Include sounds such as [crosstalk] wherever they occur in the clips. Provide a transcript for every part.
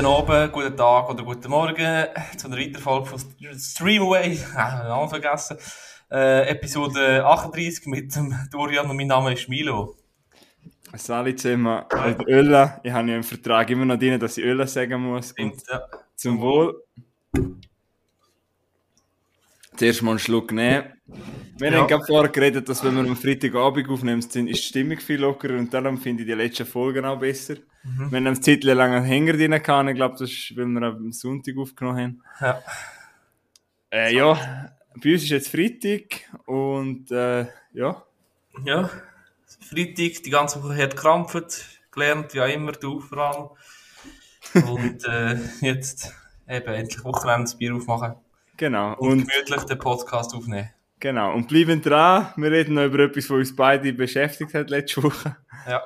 Guten Abend, guten Tag oder guten Morgen [laughs] zu einer weiteren Folge von Stream Away. [laughs] Äh, Namen vergessen. Äh, Episode 38 mit dem Dorian und mein Name ist Milo. Salut zusammen. Äh, Öl, ich habe ja im Vertrag immer noch drin, dass ich Öl sagen muss. Und Ja. zum Wohl. Zuerst mal einen Schluck nehmen. Wir Ja. haben gerade vorher geredet, dass wenn wir am Freitagabend aufnehmen, ist die Stimmung viel lockerer und darum finde ich die letzten Folgen auch besser. Wir haben einen Zettel lang einen Hänger drin gehabt, ich glaube, das ist, weil wir am Sonntag aufgenommen haben. Ja. Äh, ja, bei uns ist jetzt Freitag und äh, ja, ja. Freitag, die ganze Woche hat gekrampft, gelernt, wie auch immer, du vor allem. Und äh, jetzt eben endlich Wochenende das Bier aufmachen genau. und, Und gemütlich den Podcast aufnehmen. Genau, und bleiben dran. Wir reden noch über etwas, was uns beide beschäftigt hat letzte Woche. Ja.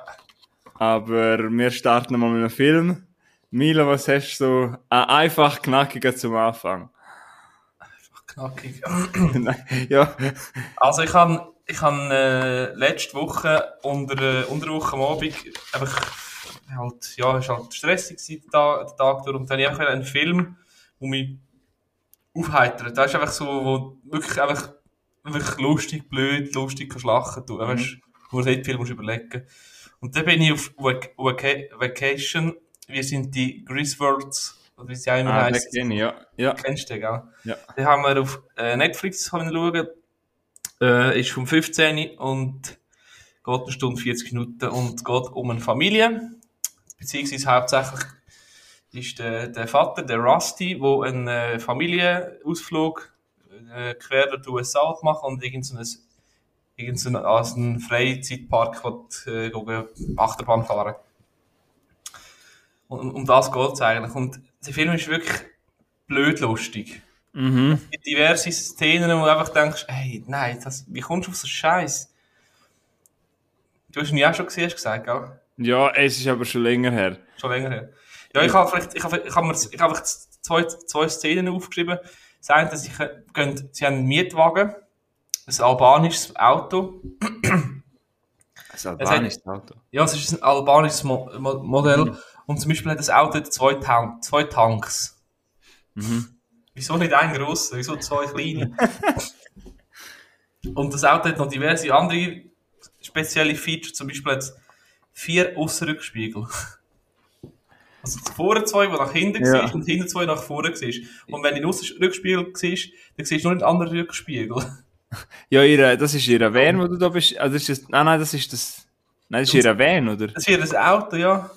Aber wir starten mal mit einem Film. Milo, was hast du ein einfach knackiger zum Anfang? Knackig. Nein, ja, Also ich habe ich han, äh, letzte Woche unter, äh, unter Woche am Abend einfach halt, ja, es war halt stressig gewesen, der Tag, der Tag durch und dann habe ich einfach einen Film, der mich aufheitert. Das ist einfach so, wo wirklich einfach, wirklich lustig, blöd, lustig kannst lachen tun. Weißt du, wo du nicht viel musst überlegen. Und dann bin ich auf Vac Vac Vacation. Wir sind die Griswolds, oder wie sie auch immer ah, ich, ja. ja. Kennst du den, gell? Ja. Den haben wir auf äh, Netflix schauen. Äh, ist vom 15 und geht eine Stunde 40 Minuten und geht um eine Familie. Beziehungsweise hauptsächlich ist der, der Vater, der Rusty, der einen äh, Familienausflug äh, quer durch die USA macht und irgend so ein, irgend so ein, also einen Freizeitpark will, äh, Achterbahn fahren. Und um, das geht es eigentlich. Und der Film ist wirklich blöd lustig. Mhm. Es gibt diverse Szenen, wo du einfach denkst, hey, nein, das, wie kommst du auf so Scheiß? Du hast ihn ja auch schon gesehen, hast gesagt, gell? Ja, es ist aber schon länger her. Schon länger her. Ja, ich habe vielleicht, ich habe, ich habe mir, ich habe einfach zwei, zwei Szenen aufgeschrieben. Das eine, dass ich, äh, sie haben einen Mietwagen, ein albanisches Auto. Ein albanisches Auto. Ja, es ist ein albanisches Mo Mo Modell. Und zum Beispiel hat das Auto zwei, Tank zwei Tanks. Mhm. Wieso nicht ein grosser? Wieso zwei kleine? [laughs] Und das Auto hat noch diverse andere spezielle Features. Zum Beispiel hat es vier Aussenrückspiegel. [laughs] Also vorne zwei, die nach hinten Ja. ja. und hinten zwei nach vorne siehst. Und wenn du den Aussenrückspiegel siehst, dann siehst du nur den anderen Rückspiegel. [laughs] Ja, ihre, das ist ihre Van, wo du da bist. Also ist das, nein, nein, das ist das. Nein, das ist ihre Van, oder? Das wird ein Auto, ja.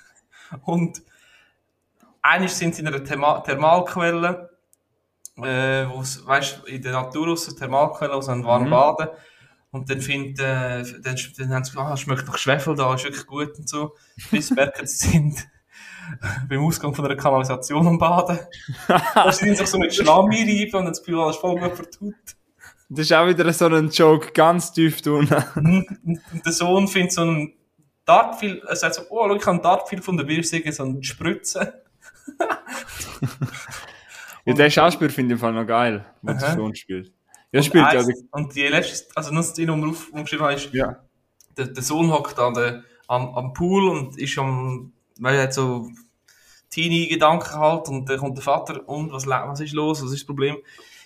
[laughs] Und eigentlich sind sie in einer Therma Thermalquelle, äh, wo weißt in der Natur aus der Thermalquelle, wo sie warm Mhm. baden. Und dann findet, äh, dann, dann haben sie gesagt, ah, schmeckt nach Schwefel da, ist wirklich gut und so. Bis sie merken, sie sind [laughs] beim Ausgang von einer Kanalisation am Baden. Da sind sie sich so mit Schlamm einreiben und haben das Gefühl, alles voll gut vertut. Das ist auch wieder so ein Joke, ganz tief. [laughs] Und der Sohn findet so einen Dartpfeil, er sagt so, oh, schau, ich habe einen Dartpfeil von der Biersäge, so eine Spritze. Ja, der Schauspieler finde ich im Fall noch geil, wenn der Sohn spielt. Ja, spielt ja. eins- Und die letzte, also nur die Nummer auf, umgeschrieben habe, ist, Ja. der, der Sohn hockt an der, am, am Pool und ist am, weil er so Teenie-Gedanken halt und dann kommt der Vater und was, was ist los, was ist das Problem?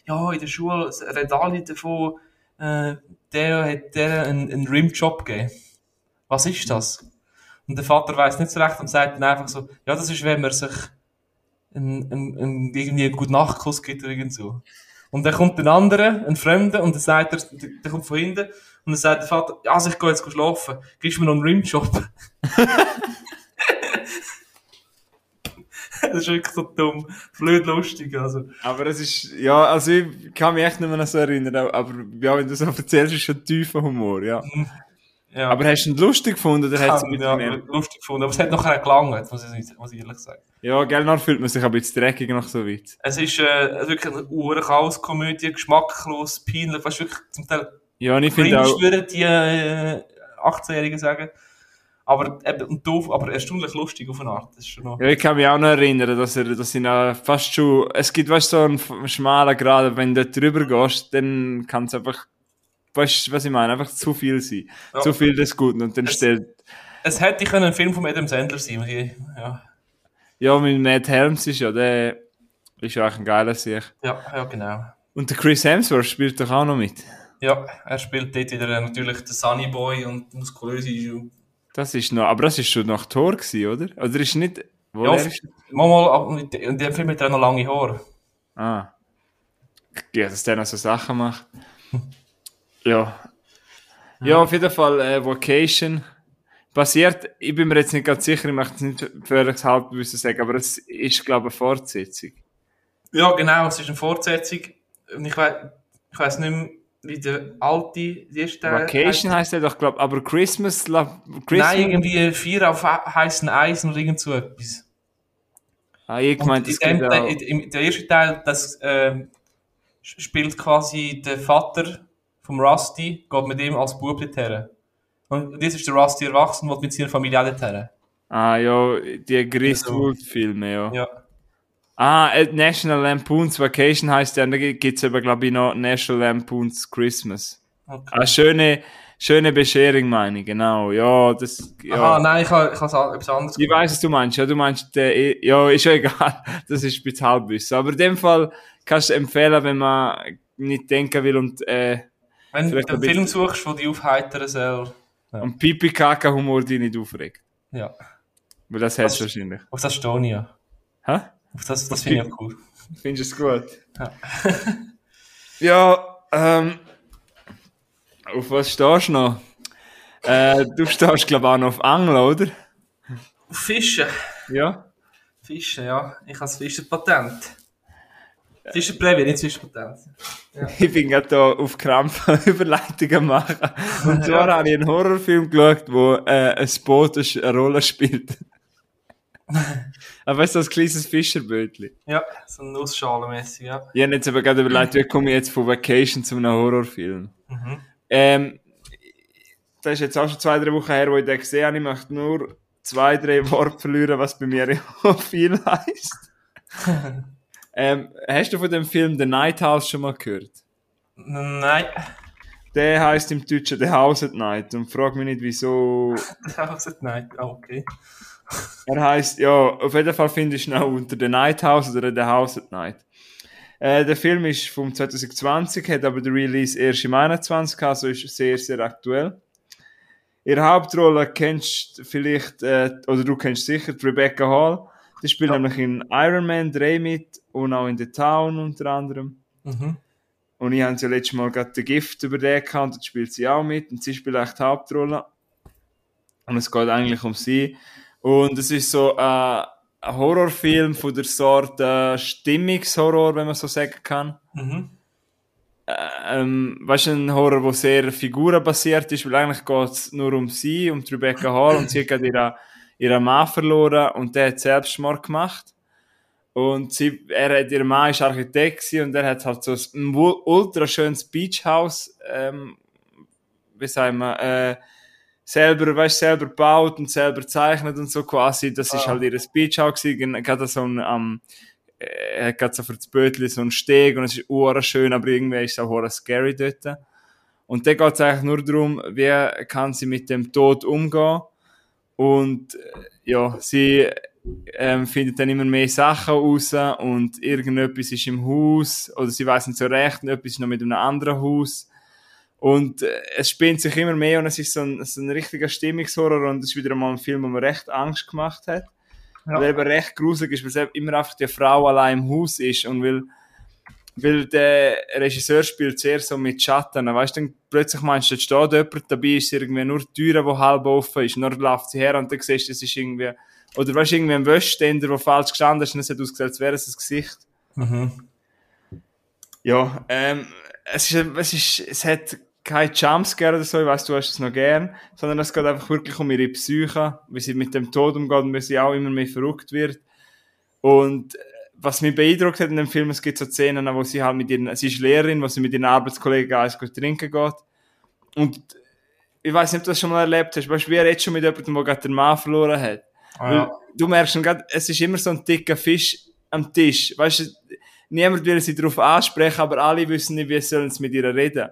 Ja, in der Schule redet alle davon, äh, der hat der einen, einen Rimjob gegeben. Was ist das? Und der Vater weiß nicht so recht und sagt dann einfach so, ja, das ist, wenn man sich einen, einen, einen, irgendwie einen guten Nachtkuss gibt oder irgend so. Und dann kommt ein anderer, ein Fremder, und dann sagt er, der, kommt von hinten, und dann sagt der Vater, ja, also ich gehe jetzt schlafen, gibst mir noch einen Rimjob? [laughs] [laughs] das ist wirklich so dumm, blöd lustig, also. Aber es ist, ja, also ich kann mich echt nicht mehr so erinnern, aber ja, wenn du so erzählst, ist schon tiefer Humor, ja. Ja, Aber hast du ihn lustig gefunden oder hast du mit ja, mehr? lustig gefunden, aber es hat nachher gelangt, muss ich, muss ich ehrlich sagen. Ja, gell, dann fühlt man sich ein bisschen dreckig nach so weit. Es ist äh, wirklich eine Uhr-Chaos-Komödie, geschmacklos, peinlich, du, wirklich zum Teil Ja, und ich finde auch, würden die äh, 18-Jährigen sagen. Aber, eben, und doof, aber erstaunlich lustig auf eine Art. Das ist schon noch. ja, ich kann mich auch noch erinnern, dass er, dass ich fast schon, es gibt, weißt so einen schmalen Grad, wenn du drüber gehst, dann kann es einfach, weißt du, was ich meine, einfach zu viel sein. Ja. Zu viel des Guten und dann Es- stellt, Es hätte können ein Film von Adam Sandler sein ich, ja. Ja, mit Matt Helms ist ja, der ist ja eigentlich ein geiler Sieg. Ja, ja, genau. Und der Chris Hemsworth spielt doch auch noch mit. Ja, er spielt dort wieder natürlich den Sunny Boy und muskulöse Schuhe. Das ist noch, aber das ist schon nach Tor gewesen, oder? Oder ist nicht, wo Ja, ist? manchmal, in in dem Film hat auch noch lange Haare. Ah. Ja, dass der noch so Sachen macht. [laughs] Ja. Ja, auf jeden Fall, äh, Vocation. Basiert, ich bin mir jetzt nicht ganz sicher, ich möchte es nicht völlig halbwissen sagen, aber es ist, glaube ich, eine Fortsetzung. Ja, genau, es ist eine Fortsetzung. Und ich weiß, ich weiß nicht mehr, wie der alte, die erste Teil Vacation heisst er doch, glaube ich, aber Christmas, La Christmas. Nein, irgendwie vier auf heißen Eisen oder irgend so etwas. ah, ich gemeint, das dem, auch. in, der erste Teil, das ähm, spielt quasi der Vater vom Rusty, geht mit ihm als Bub dorthin. Und jetzt ist der Rusty erwachsen und mit seiner Familie auch dorthin. Ah, ja, die Griswold-Filme, ja. Ja. Ah, äh, National Lampoon's Vacation der, und da gibt es aber, glaube ich, noch National Lampoon's Christmas. Okay. Ah, schöne, schöne Bescherung, meine ich, genau. Ja, das, ja. Aha, nein, ich habe etwas anderes Ich weiß, was du meinst. Ja, du meinst, der, ja, ist ja egal. [laughs] Das ist bisschen Halbwissen. Aber in dem Fall kannst du empfehlen, wenn man nicht denken will und, äh, Wenn du einen Film suchst, der dich aufheitern soll. und Pipi-Kaka-Humor dich nicht aufregt. Ja. Weil das hast du wahrscheinlich. Auf das stehe ich ja. Hä? Auf das, das finde ich auch cool. Findest du es gut? Ja. [laughs] ja, ähm, auf was stehst du noch? Äh, du stehst, glaube ich, auch noch auf Angeln, oder? Auf Fischen. Ja. Fischen, ja. Ich habe das Fischenpatent. Fischenprämie, nicht das Fischenpatent. [laughs] Ich bin gerade da auf Krampf Überleitungen machen. Und zwar Ja. habe ich einen Horrorfilm geschaut, wo äh, ein Boot eine Rolle spielt. [laughs] Aber weißt du, das kleines Fischerbötli. Ja, so Nussschalenmäßig, ja. Ich habe jetzt aber gerade überlegt, wie komme ich jetzt von Vacation zu einem Horrorfilm? Mhm. Ähm, das ist jetzt auch schon zwei, drei Wochen her, wo ich den gesehen habe. Ich möchte nur zwei, drei Worte verlieren, was bei mir viel heisst. [laughs] ähm, hast du von dem Film The Night House schon mal gehört? Nein. Der heißt im Deutschen The House at Night und frag mich nicht, wieso. [laughs] Nein, ah, okay. Er heißt, ja, auf jeden Fall findest du ihn auch unter The Night House oder The House at Night. Äh, der Film ist vom 2020, hat aber den Release erst im 21, also ist sehr, sehr aktuell. Ihre Hauptrolle kennst du vielleicht, äh, oder du kennst sicher, Rebecca Hall. Die spielt Ja. nämlich in Iron Man 3 mit und auch in The Town unter anderem. Mhm. Und ich habe ja letztes Mal gerade den Gift über den gehabt, und spielt sie auch mit und sie spielt echt die Hauptrolle. Und es geht eigentlich um sie. Und es ist so äh, ein Horrorfilm von der Sorte Stimmungshorror, wenn man so sagen kann. Mhm. Ähm, weißt du, ein Horror, der sehr figurenbasiert ist, weil eigentlich geht es nur um sie, um Rebecca Hall und sie hat gerade ihren, Mann verloren und der hat Selbstmord gemacht. Und sie, er hat, ihr Mann ist Architekt und er hat halt so ein ul- ultra schönes Beachhaus, ähm, wie sagen wir, äh, selber, weißt, selber gebaut und selber gezeichnet und so quasi. Das ist Ah. halt ihr Beachhaus gewesen. Gerade so ein, am, äh, er gerade so für das Bötli so einen Steg und es ist ura schön, aber irgendwie ist es auch ura scary dort. Und da geht es eigentlich nur darum, wie kann sie mit dem Tod umgehen. Und äh, ja, sie ähm, findet dann immer mehr Sachen raus und irgendetwas ist im Haus oder sie weiß nicht so recht und etwas ist noch mit einem anderen Haus. Und äh, es spinnt sich immer mehr und es ist so ein, so ein richtiger Stimmungshorror und es ist wieder mal ein Film, wo mir recht Angst gemacht hat. Ja. Weil eben recht gruselig ist, weil es immer einfach die Frau allein im Haus ist und weil, weil der Regisseur spielt sehr so mit Schatten. Weißt du, dann plötzlich meinst du, jetzt steht jemand, dabei ist irgendwie nur die Tür, die halb offen ist, und dann läuft sie her und dann siehst du, es ist irgendwie, oder weißt du, irgendwie ein Wäschständer, der falsch gestanden ist und es hat ausgesehen, als wäre es ein Gesicht. Mhm. Ja, ähm, es ist, es ist, es hat kein Jumpscare oder so, ich weiss, du hast es noch gern, sondern es geht einfach wirklich um ihre Psyche, wie sie mit dem Tod umgeht und wie sie auch immer mehr verrückt wird. Und äh, was mich beeindruckt hat in dem Film, es gibt so Szenen, wo sie halt mit ihren, sie ist Lehrerin, wo sie mit ihren Arbeitskollegen eins gut trinken geht. Und ich weiß nicht, ob du das schon mal erlebt hast, weißt du, wie er jetzt schon mit jemandem, der gerade den Mann verloren hat. Ah, ja. du merkst schon grad, es ist immer so ein dicker Fisch am Tisch. Weißt du, niemand will sie darauf ansprechen, aber alle wissen nicht, wie sollen sie mit ihr reden.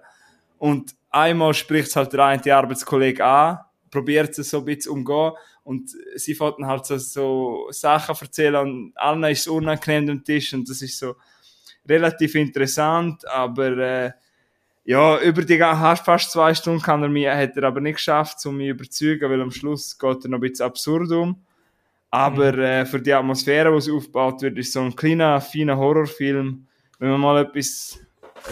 Und einmal spricht es halt der eine Arbeitskollege an, probiert es so ein bisschen umgehen Und sie dann halt so, so Sachen erzählen und allen ist es unangenehm am Tisch und das ist so relativ interessant, aber äh, ja, über die ga- fast zwei Stunden kann er mich, hat er aber nicht geschafft, um mich zu überzeugen, weil am Schluss geht er noch ein bisschen absurd um. Aber äh, für die Atmosphäre, die es aufgebaut wird, ist so ein kleiner, feiner Horrorfilm. Wenn man mal etwas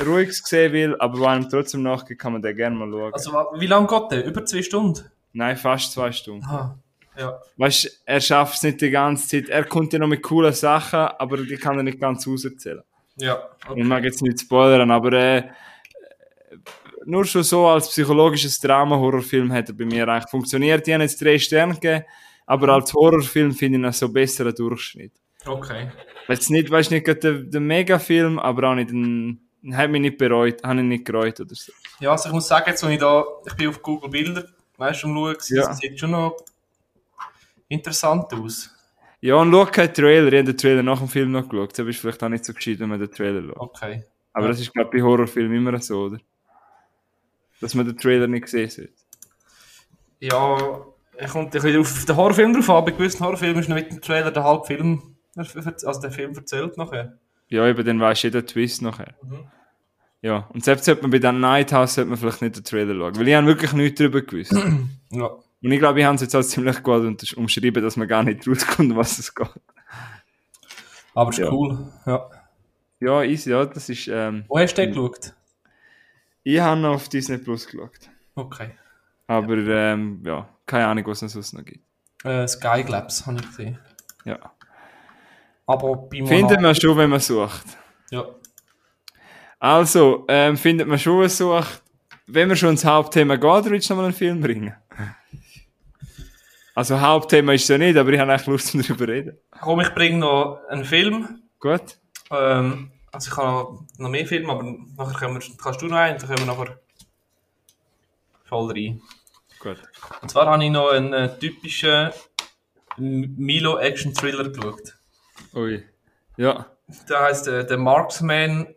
Ruhiges sehen will, aber wo einem trotzdem nachgeht, kann man den gerne mal schauen. Also, wie lange geht der? Über zwei Stunden? Nein, fast zwei Stunden. Aha. Ja. Weißt er schafft es nicht die ganze Zeit. Er kommt ja noch mit coolen Sachen, aber die kann er nicht ganz auserzählen. Ja. Ich mag jetzt nicht spoilern, aber äh, nur schon so als psychologisches Drama-Horrorfilm hat er bei mir eigentlich funktioniert. Die haben jetzt drei Sterne gegeben, aber als Horrorfilm finde ich ihn so besseren Durchschnitt. Okay. Jetzt nicht, weißt nicht gerade der, der Mega-Film, aber auch nicht ein, hat mich nicht bereut, habe ich nicht gereut oder so. Ja, also ich muss sagen, jetzt, wenn ich da, ich bin auf Google Bilder, weißt du, am Schauen, Ja. das sieht schon noch interessant aus. Ja, und schau keinen Trailer. Ich habe den Trailer nach dem Film noch geschaut. Das ist vielleicht auch nicht so gescheit, wenn man den Trailer schaut. Okay. Aber Ja. das ist, glaube ich, bei Horrorfilmen immer so, oder? Dass man den Trailer nicht gesehen hat. Ja, es kommt ein bisschen auf den Horrorfilm drauf an. Bei gewissen Horrorfilmen ist noch mit dem Trailer der halbe Film, also der Film erzählt nachher. Ja, eben, dann weisst du den Twist nachher. Mhm. Ja, und selbst sollte man bei den Night House sollte man vielleicht nicht den Trailer schauen, weil ich habe wirklich nichts darüber gewusst. [clears throat] und Ja. ich glaube, ich habe es jetzt auch ziemlich gut umschrieben, dass man gar nicht rauskommt, was es geht. Aber ist Ja. cool. Ja. Ja, easy, ja, das ist, ähm, Wo hast du den geschaut? ich habe noch auf Disney Plus geschaut. Okay. Aber, ähm, ja, keine Ahnung, was es sonst noch gibt. Äh, Sky Labs habe ich gesehen. Ja. Aber bei Findet man schon, wenn man sucht. Ja. Also, ähm, findet man schon, was sucht. Wenn wir schon ins Hauptthema geht, willst du noch mal einen Film bringen? Also, Hauptthema ist es ja nicht, aber ich habe echt Lust, um darüber zu reden. Komm, ich bringe noch einen Film. Gut? Ähm, also ich habe noch, mehr Filme, aber nachher können wir, kannst du noch einen, dann können wir nachher voll rein. Gut. Und zwar habe ich noch einen äh, typischen Milo-Action-Thriller geschaut. Ui. Ja. Der heißt äh, der Marksman,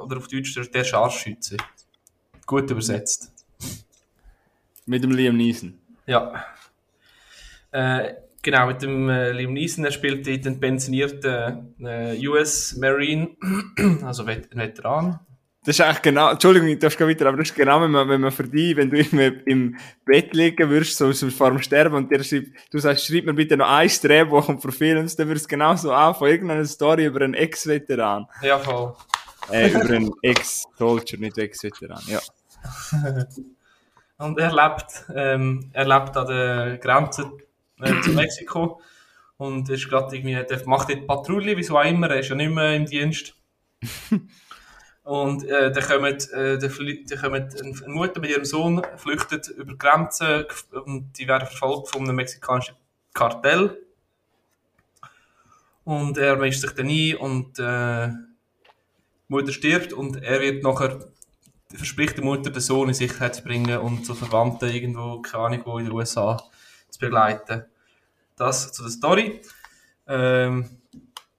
oder auf Deutsch der, der Scharfschütze. Gut übersetzt. Mit dem Liam Neeson. Ja. Äh, genau, mit dem äh, Liam Neeson, er spielt den pensionierten äh, US Marine, [clears throat] also Vet Veteran. Das ist eigentlich genau, Entschuldigung, ich darf gar weiter, aber das ist genau, wenn man, wenn man für dich, wenn du irgendwie im Bett liegen würdest, so, so vor dem Sterben, und der schreibt, du sagst, schreib mir bitte noch ein Drehbuch und Films, dann würde es genauso anfangen, irgendeine Story über einen Ex-Veteran. Ja, voll. Äh, über einen Ex-Soldier, nicht Ex-Veteran, ja. [laughs] Und er lebt, ähm, er lebt an der Grenze äh, zu Mexiko und ist gerade irgendwie, der macht dort Patrouille, wieso auch immer, er ist ja nicht mehr im Dienst. [laughs] Und äh, dann kommt, äh, dann dann kommt eine Mutter mit ihrem Sohn, flüchtet über die Grenze und die werden verfolgt von einem mexikanischen Kartell. Und er mischt sich dann ein und äh, die Mutter stirbt und er wird nachher verspricht der Mutter, den Sohn in Sicherheit zu bringen und zu Verwandten irgendwo, keine Ahnung wo, in den USA zu begleiten. Das zu der Story. Ähm,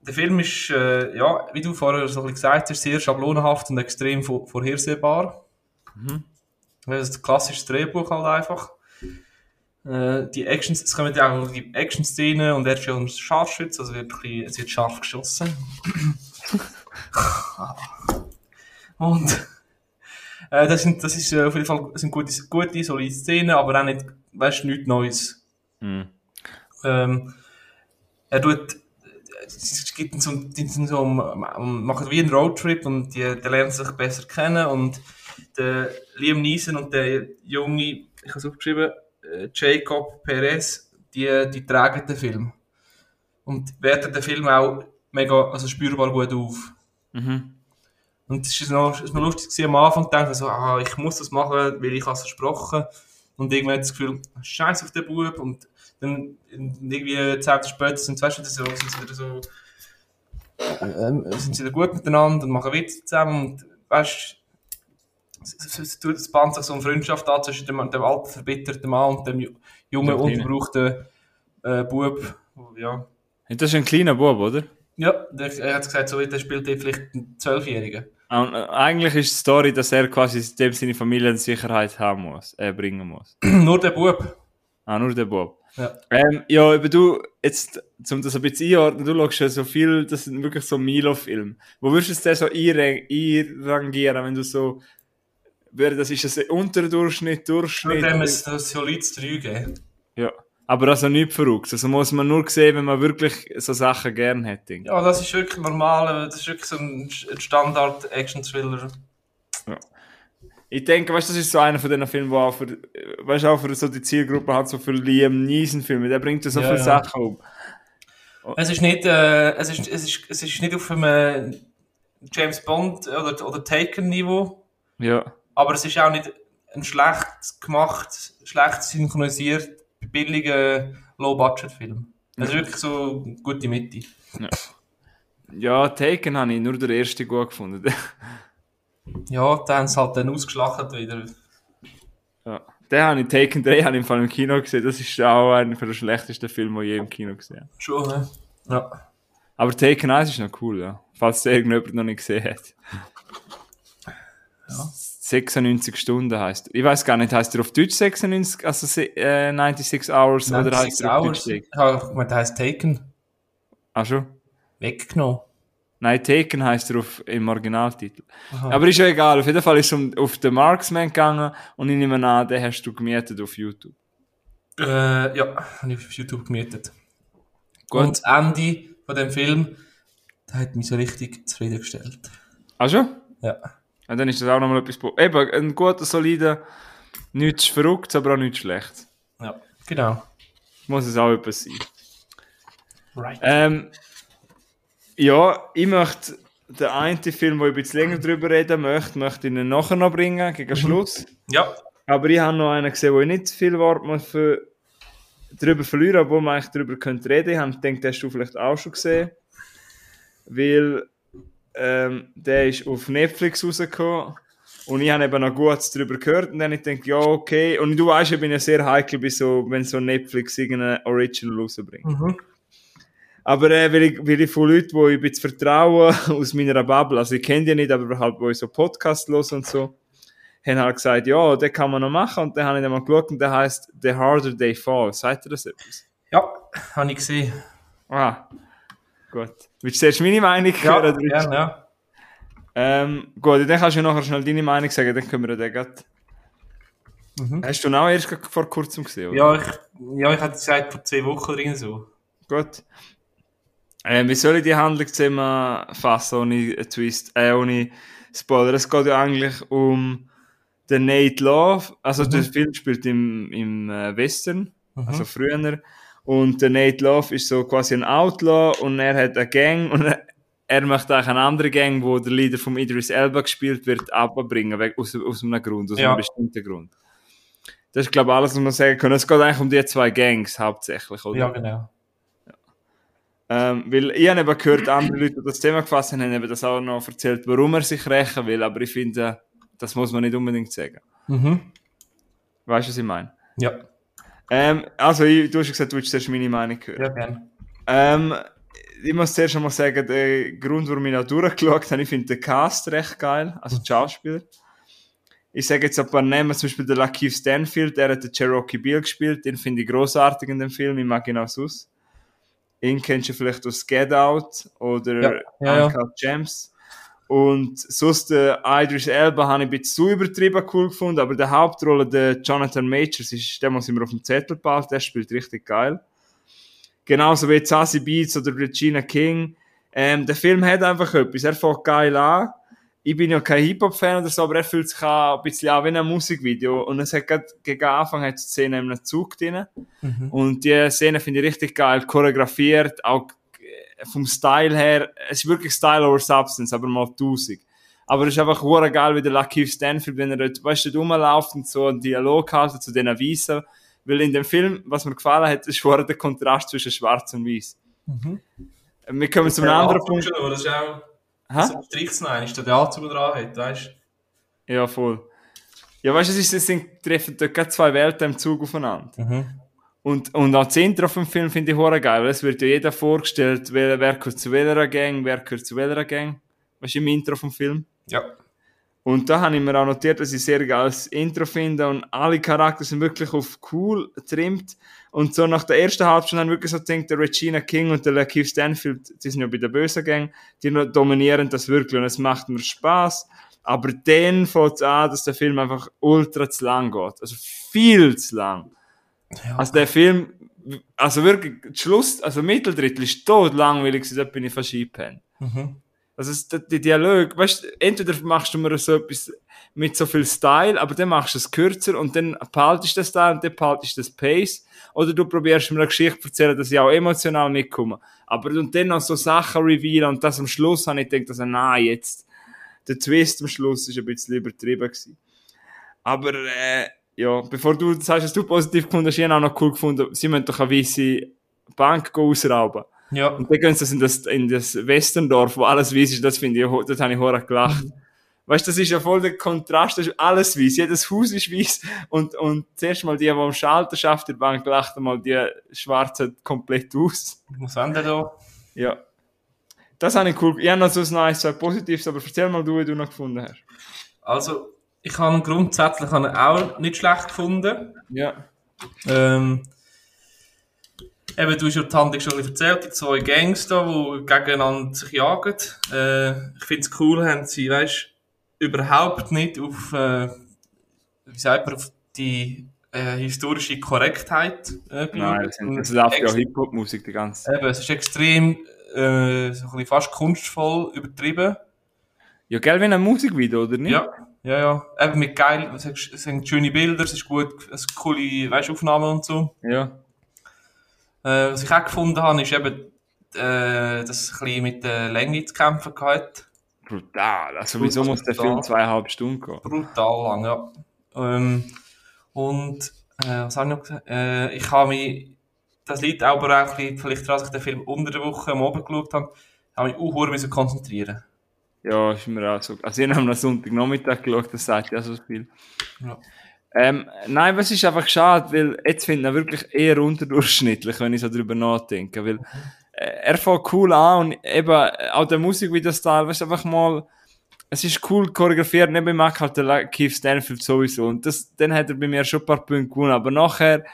der Film ist, äh, ja, wie du vorher so ein bisschen gesagt hast, sehr schablonenhaft und extrem vor vorhersehbar. Das ist ein klassisches Drehbuch halt einfach. Äh, die Action, es kommen ja auch die Action-Szenen und er ist ja ein Scharfschütze, also wird bisschen, es wird scharf geschossen. [laughs] und äh, das, sind, das ist äh, auf jeden Fall sind gute, gute, solide Szenen, aber auch nicht, weißt du, nichts Neues. Mhm. Ähm, er tut, es gibt so, die sind so, machen wie einen Roadtrip und die, die lernen sich besser kennen und der Liam Neeson und der junge, ich habe es aufgeschrieben, äh, Jacob Perez, die, die tragen den Film. Und werten den Film auch mega, also spürbar gut auf. Mhm. Und es ist noch, ist noch lustig gewesen, am Anfang dachte ich so, ah, ich muss das machen, weil ich habe es versprochen. Und irgendwann hat das Gefühl, scheiß auf den Bub. Und dann irgendwie zehn Tage später sind, weißt du, so, sind sie wieder so, ähm, sind sie wieder gut miteinander und machen Witze zusammen. Und weißt es, tut- es bahnt sich so eine Freundschaft an zwischen dem, dem alten, verbitterten Mann und dem ju- jungen, unverbrauchten äh, Bub. Ja. Das ist ein kleiner Bub, oder? Ja, der, er hat gesagt, so, der spielt vielleicht einen Zwölfjährigen. Und, äh, eigentlich ist die Story, dass er quasi dem seine Familie in Sicherheit haben muss, äh, bringen muss. [clears throat] Nur der Bub. Ah, nur der Bub. Ja. Ähm, ja, aber du, jetzt, um das ein bisschen einordnen, du schaust ja so viel, das sind wirklich so Milo-Filme. Wo würdest du es denn so einra- einrangieren, wenn du so, das ist ein Unterdurchschnitt, Durchschnitt? dem es ein solides 3 geben. Ja. Aber also nicht verrückt. Also muss man nur sehen, wenn man wirklich so Sachen gern hätte. Ja, das ist wirklich normal, das ist wirklich so ein Standard-Action-Thriller. Ich denke, weißt du, das ist so einer von diesen Filmen, wo auch für, weißt du, auch für so die Zielgruppe hat, so für Liam Neeson-Filme. Der bringt ja so Ja, viele ja. Sachen um. Es ist nicht, äh, es ist, es ist, es ist nicht auf einem James Bond oder, oder Taken-Niveau, Ja. aber es ist auch nicht ein schlecht gemacht, schlecht synchronisiert, billiger Low-Budget-Film. Es ist wirklich so gute Mitte. Ja, Taken habe ich nur der erste gut gefunden. [laughs] Ja, dann sie halt dann ausgeschlachtet wieder. ja. Den habe ich, Taken 3 habe ich im Fall im Kino gesehen. Das ist auch einer der schlechtesten Filme, die ich je im Kino gesehen habe. Schon, ne? Ja. Aber Taken 1 ist noch cool, ja. Falls der irgendjemand noch nicht gesehen hat. Ja. 96 Stunden heißt Ich weiß gar nicht, heißt der auf Deutsch 96, also äh, 96 Hours oder heißt 96 der auf Deutsch Hours. Taken? Ja, ich meine, der heisst Taken. Ach schon? Weggenommen. Nein, Taken heißt er auf, im Originaltitel. Aha. Aber ist ja egal, auf jeden Fall ist es um, auf den Marksman gegangen und ich nehme an, den hast du gemietet auf YouTube. Äh, ja, habe ich auf YouTube gemietet. Gut. Und das Ende von dem Film, der hat mich so richtig zufriedengestellt. Ach schon? Ja. Und dann ist das auch nochmal etwas... Eben, ein guter, solider, nichts verrückt, aber auch nichts schlecht. Ja, genau. Muss es auch etwas sein. Right. Ähm, ja, ich möchte den einen Film, wo ich ein bisschen länger drüber reden möchte, möchte ich Ihnen nachher noch bringen, gegen Schluss. Ja, Aber ich habe noch einen gesehen, wo ich nicht viel Wort muss für, darüber verlieren, obwohl man eigentlich darüber könnte reden. Ich habe gedacht, den hast du vielleicht auch schon gesehen. Weil ähm, der ist auf Netflix rausgekommen und ich habe eben noch Gutes darüber gehört und dann ich denke, ja, okay. Und du weißt, ich bin ja sehr heikel, bei so, wenn so Netflix irgendein Original rausbringt. Mhm. Aber äh, weil, ich, weil ich von Leuten, die ich ein bisschen vertraue, [laughs] aus meiner Bubble, also ich kenne die nicht, aber halt, wo ich so Podcasts los und so, haben halt gesagt, ja, den kann man noch machen. Und dann habe ich dann mal geschaut und der heißt The Harder They Fall. Sagt ihr das etwas? Ja, habe ich gesehen. Ah, gut. Willst du zuerst meine Meinung Ja, hören? willst- gerne, ja. Ähm, gut, dann kannst du nachher schnell deine Meinung sagen, dann können wir den grad... Mhm. Hast du ihn auch erst vor kurzem gesehen, oder? Ja, ich, ja, ich hatte gesagt, vor zwei Wochen oder irgend so. Gut. Äh, wie soll ich die Handlung zusammenfassen, ohne einen Twist, äh, ohne Spoiler? Es geht ja eigentlich um den Nate Love, also der Film spielt im, im äh, Western, also früher. Und der Nate Love ist so quasi ein Outlaw und er hat eine Gang und [laughs] er, möchte eigentlich eine andere Gang, wo der Leader von Idris Elba gespielt wird, abbringen, weg- aus, aus einem Grund, aus Ja. einem bestimmten Grund. Das ist, glaube ich, alles, was man sagen kann. Es geht eigentlich um die zwei Gangs hauptsächlich, oder? Ja, genau. Ähm, weil ich habe eben gehört, andere Leute, die das Thema gefasst haben, haben eben das auch noch erzählt, warum er sich rächen will, aber ich finde, das muss man nicht unbedingt sagen. Mhm. Weißt du, was ich meine? Ja, Ähm, also, ich, du hast gesagt, du willst zuerst meine Meinung hören. ja, gerne. Ähm, ich muss zuerst einmal sagen, der Grund, warum ich noch durchgeschaut habe, ich finde den Cast recht geil, also die Schauspieler. Ich sage jetzt ein paar Namen, zum Beispiel der Lakeith Stanfield, der hat den Cherokee Bill gespielt, den finde ich großartig in dem Film, ich mag ihn auch sonst. Ihn kennst du vielleicht aus Get Out oder Ja, ja, ja. Uncut Gems. Und sonst der Idris Elba habe ich ein bisschen zu übertrieben cool gefunden, aber der Hauptrolle, der Jonathan Majors, ist, der muss immer auf dem Zettel behalten, der spielt richtig geil. Genauso wie Zazie Beats oder Regina King. Ähm, der Film hat einfach etwas, er fängt geil an. Ich bin ja kein Hip-Hop-Fan oder so, aber er fühlt sich auch ein bisschen an wie ein Musikvideo. Und es hat grad gegen Anfang hat die Szene in einem Zug drin. Mhm. Und die Szene finde ich richtig geil, choreografiert, auch äh, vom Style her. Es ist wirklich Style over Substance, aber mal tausend. Aber es ist einfach hure geil, wie der Lakeith Stanfield, wenn er dort, weißt du, rumläuft und so einen Dialog halten zu den Weisen. Weil in dem Film, was mir gefallen hat, ist vorher der Kontrast zwischen Schwarz und Weiß. Mhm. Wir kommen zu einem anderen Punkt. Schon, aber das ist auch... Hä? So streicht nein, ist der der Anzug dran hat, weißt Ja, voll. Ja, weißt du, es ist, es sind, treffen dort zwei Welten im Zug aufeinander. du? Mhm. Und, und auch das Intro vom Film finde ich hure geil, weil es wird ja jeder vorgestellt, wer, wer gehört zu welcher Gang, wer gehört zu welcher Gang. Weißt du, im Intro vom Film? Ja. Und da habe ich mir auch notiert, dass ich sehr geiles Intro finde und alle Charakter sind wirklich auf cool getrimmt. Und so nach der ersten Halbstunde ich wirklich so gedacht, der Regina King und der Lakeith Stanfield, die sind ja bei der bösen Gang, die dominieren das wirklich und es macht mir Spaß. Aber dann fängt es an, dass der Film einfach ultra zu lang geht. Also viel zu lang. Ja. Also der Film, also wirklich, Schluss, also Mitteldrittel ist tot langweilig, da bin ich fast eingepennt. Mhm. Also der Dialog, weißt du, entweder machst du mir so etwas mit so viel Style, aber dann machst du es kürzer und dann behaltest du den Style und dann behaltest du das Pace. Oder du probierst mir eine Geschichte zu erzählen, dass ich auch emotional mitkomme. Aber und dann noch so Sachen revealen und das am Schluss habe ich gedacht, also nein, jetzt, der Twist am Schluss ist ein bisschen übertrieben gewesen. Aber, äh, ja, bevor du sagst, dass du positiv gefunden hast, ich habe auch noch cool gefunden, sie müssen doch eine weisse Bank ausrauben. Ja. Und dann gehen sie das in das, in das Westerndorf, wo alles weiß ist, das finde ich, dort habe ich horror gelacht. Weißt du, das ist ja voll der Kontrast, das ist alles weiß, jedes Haus ist weiß und, und zuerst mal die, die am Schalter schafft, der Bank lacht mal die Schwarze komplett aus. Was haben wir da? Ja. Das habe ich cool, ich habe noch so ein nice, so Positives, aber erzähl mal du, wie du noch gefunden hast. Also, ich habe ihn grundsätzlich habe ihn auch nicht schlecht gefunden. Ja. Ähm, eben, du hast ja die Handlung schon ein erzählt, die zwei Gangs da, die gegeneinander sich jagen. Äh, ich finde es cool, haben sie, weißt überhaupt nicht auf, äh, wie sagt man, auf die äh, historische Korrektheit äh, Nein, das, sind, das läuft ja Hip-Hop-Musik die ganze Zeit. Eben, es ist extrem, äh, so ein bisschen fast kunstvoll übertrieben. Ja, gell, wie ein Musikvideo, oder nicht? Ja, ja, ja. Eben mit geil, es sind- es schöne Bilder, es ist gut, es sind coole, weißt, Aufnahmen und so. Ja. Äh, was ich auch gefunden habe, ist eben, äh, dass es ein bisschen mit der Länge zu kämpfen gehabt. Brutal. Also, wieso muss der. Film zweieinhalb Stunden gehen? Brutal lang, ja. Ähm, und, äh, was habe ich noch gesagt? Äh, ich habe mich, das liegt aber auch ein bisschen, vielleicht daran, dass ich den Film unter der Woche am Abend geschaut habe, habe mich auch müssen konzentrieren. Ja, ist mir auch so. Also, ich habe am Sonntagnachmittag geschaut, das sagt ja so viel. Ja. Ähm, nein, was ist einfach schade, weil jetzt finde ich ihn wirklich eher unterdurchschnittlich, wenn ich so drüber nachdenke, weil äh, er fängt cool an und eben auch der Musikvideo-Style, weißt du, einfach mal, es ist cool choreografiert, neben mag halt der Keith Stanfield sowieso und das, dann hat er bei mir schon ein paar Punkte gewonnen, aber nachher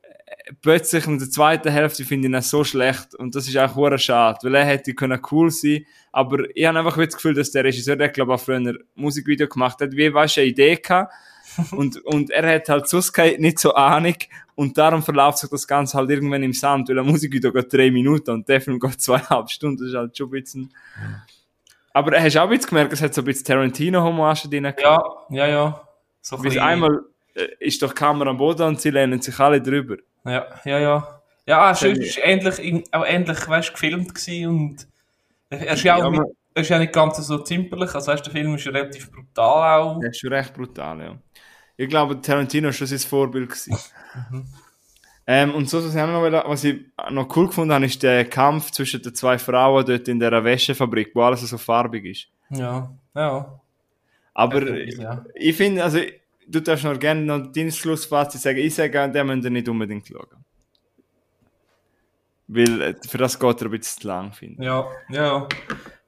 äh, plötzlich in der zweiten Hälfte finde ich ihn so schlecht und das ist auch hure schade, weil er hätte können cool sein, aber ich habe einfach das Gefühl, dass der Regisseur, der glaube auch früher ein Musikvideo gemacht hat, wie weißt du, eine Idee gehabt und, und er hat halt sonst nicht so Ahnung und darum verläuft sich das Ganze halt irgendwann im Sand, weil ein Musikvideo geht drei Minuten und der Film geht zweieinhalb Stunden, das ist halt schon ein bisschen... Aber hast du auch ein bisschen gemerkt, es hat so ein bisschen Tarantino-Hommage drin gehabt? Ja, ja, ja. So ein Weil bisschen- einmal äh, ist doch die Kamera am Boden und sie lehnen sich alle drüber. Ja, ja, ja. Ja, es ist ähnlich, auch ähnlich, weißt, gefilmt gewesen und er ist ja auch er ist ja nicht ganz so zimperlich, also weißt, der Film ist ja relativ brutal auch. Das ist schon recht brutal, ja. Ich glaube, Tarantino war schon sein Vorbild. Gewesen. ähm, und so, was ich, auch noch, was ich noch cool gefunden habe, ist der Kampf zwischen den zwei Frauen dort in der Wäschefabrik, wo alles so farbig ist. Ja, ja. Aber Ja. ich finde, also, du darfst noch gerne noch dein Schlussfazit sagen. Ich sage, den müsst ihr nicht unbedingt schauen. Weil äh, für das geht er ein bisschen zu lang, finde ich. Ja, ja.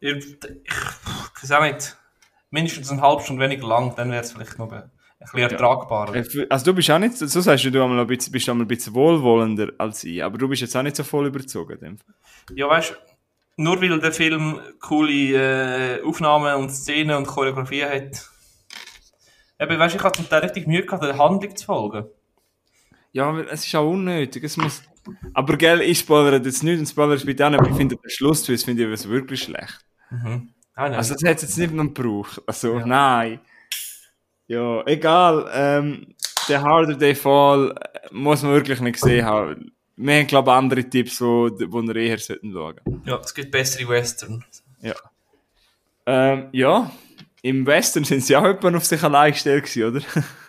Ich, ich, ich weiß auch nicht. Mindestens eine halbe Stunde weniger lang, dann wäre es vielleicht noch ein bisschen ertragbarer. Äh, Also du bist auch nicht, so sagst du, du einmal ein bisschen, bist einmal ein bisschen wohlwollender als ich, aber du bist jetzt auch nicht so voll überzogen. Ja, weißt nur weil der Film coole äh, Aufnahmen und Szenen und Choreografie hat. Eben, weißt ich hatte zum Teil richtig Mühe gehabt, der Handlung zu folgen. Ja, aber es ist auch unnötig. Es muss... Aber gell, ich spoilere jetzt nicht und spoilere es bitte auch nicht, aber ich finde den Schlusstwist finde ich wirklich schlecht. Ah, nein. Also das hat jetzt nicht noch gebraucht. Also, nein. Ja, egal. Ähm, der Harder Day Fall muss man wirklich nicht gesehen haben. Wir haben, glaube ich, andere Tipps, wo, wo wir eher sollten schauen. ja, es gibt bessere Western. Ja. Ähm, ja, im Western sind sie auch jemand auf sich allein gestellt oder? [laughs]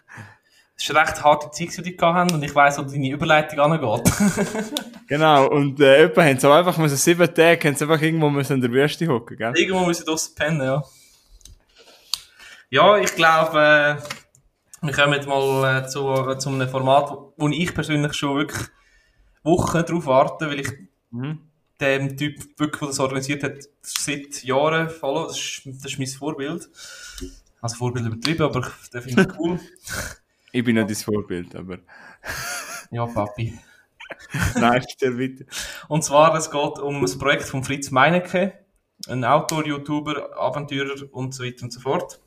Es ist eine recht harte Zeit, die die gehabt haben und ich weiss, wo deine Überleitung angeht. [laughs] genau, und äh, jemand haben sie auch einfach müssen, sieben Tage, haben sie einfach irgendwo müssen in der Wüste hocken, gell? Irgendwo müssen wir draussen pennen, ja. Ja, ich glaube, äh, wir kommen jetzt mal äh, zu, äh, zu einem Format, wo ich persönlich schon wirklich Wochen drauf warte, weil ich Mhm. dem Typ, wirklich, der das organisiert hat, seit Jahren follow. Das ist, das ist mein Vorbild. Also Vorbild übertrieben, aber ich finde ich cool. [laughs] Ich bin nicht dein Vorbild, aber Ja, Papi. [laughs] nein, stell bitte. Und zwar, es geht um das Projekt von Fritz Meinecke, ein Autor, YouTuber, Abenteurer und so weiter und so fort.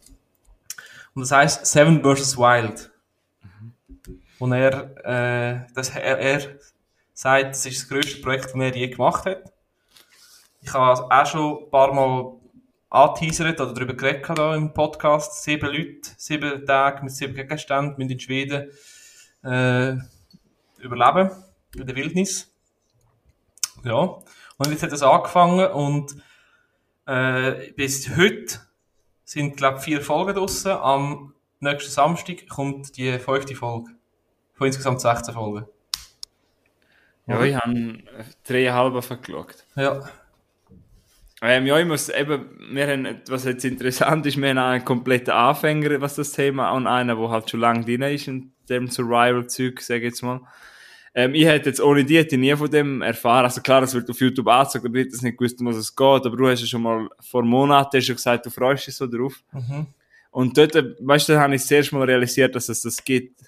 Und das heißt Seven vs. Wild. Und er, äh, das, er, er sagt, das ist das grösste Projekt, das er je gemacht hat. Ich habe auch schon ein paar Mal angeteasert oder darüber geredet hier im Podcast. Sieben Leute, sieben Tage mit sieben Gegenständen müssen in Schweden äh, überleben in der Wildnis. Ja. Und jetzt hat es angefangen und äh, bis heute sind, glaube ich, vier Folgen draussen. Am nächsten Samstag kommt die fünfte Folge. Von insgesamt 16 Folgen. Ja, ich habe dreieinhalb vergeschaut. Ja. Ähm, ja, ich muss eben, wir haben, was jetzt interessant ist, wir haben einen kompletten Anfänger, was das Thema, und einen, der halt schon lange drin ist in dem Survival-Zeug, sag ich jetzt mal. Ähm, ich hätte jetzt ohne die hätte nie von dem erfahren. Also klar, es wird auf YouTube angezeigt, aber ich hätte nicht gewusst, um was es geht. Aber du hast ja schon mal vor Monaten du gesagt, du freust dich so drauf. Mhm. Und dort, äh, weißt du, da habe ich das erste Mal realisiert, dass es das gibt.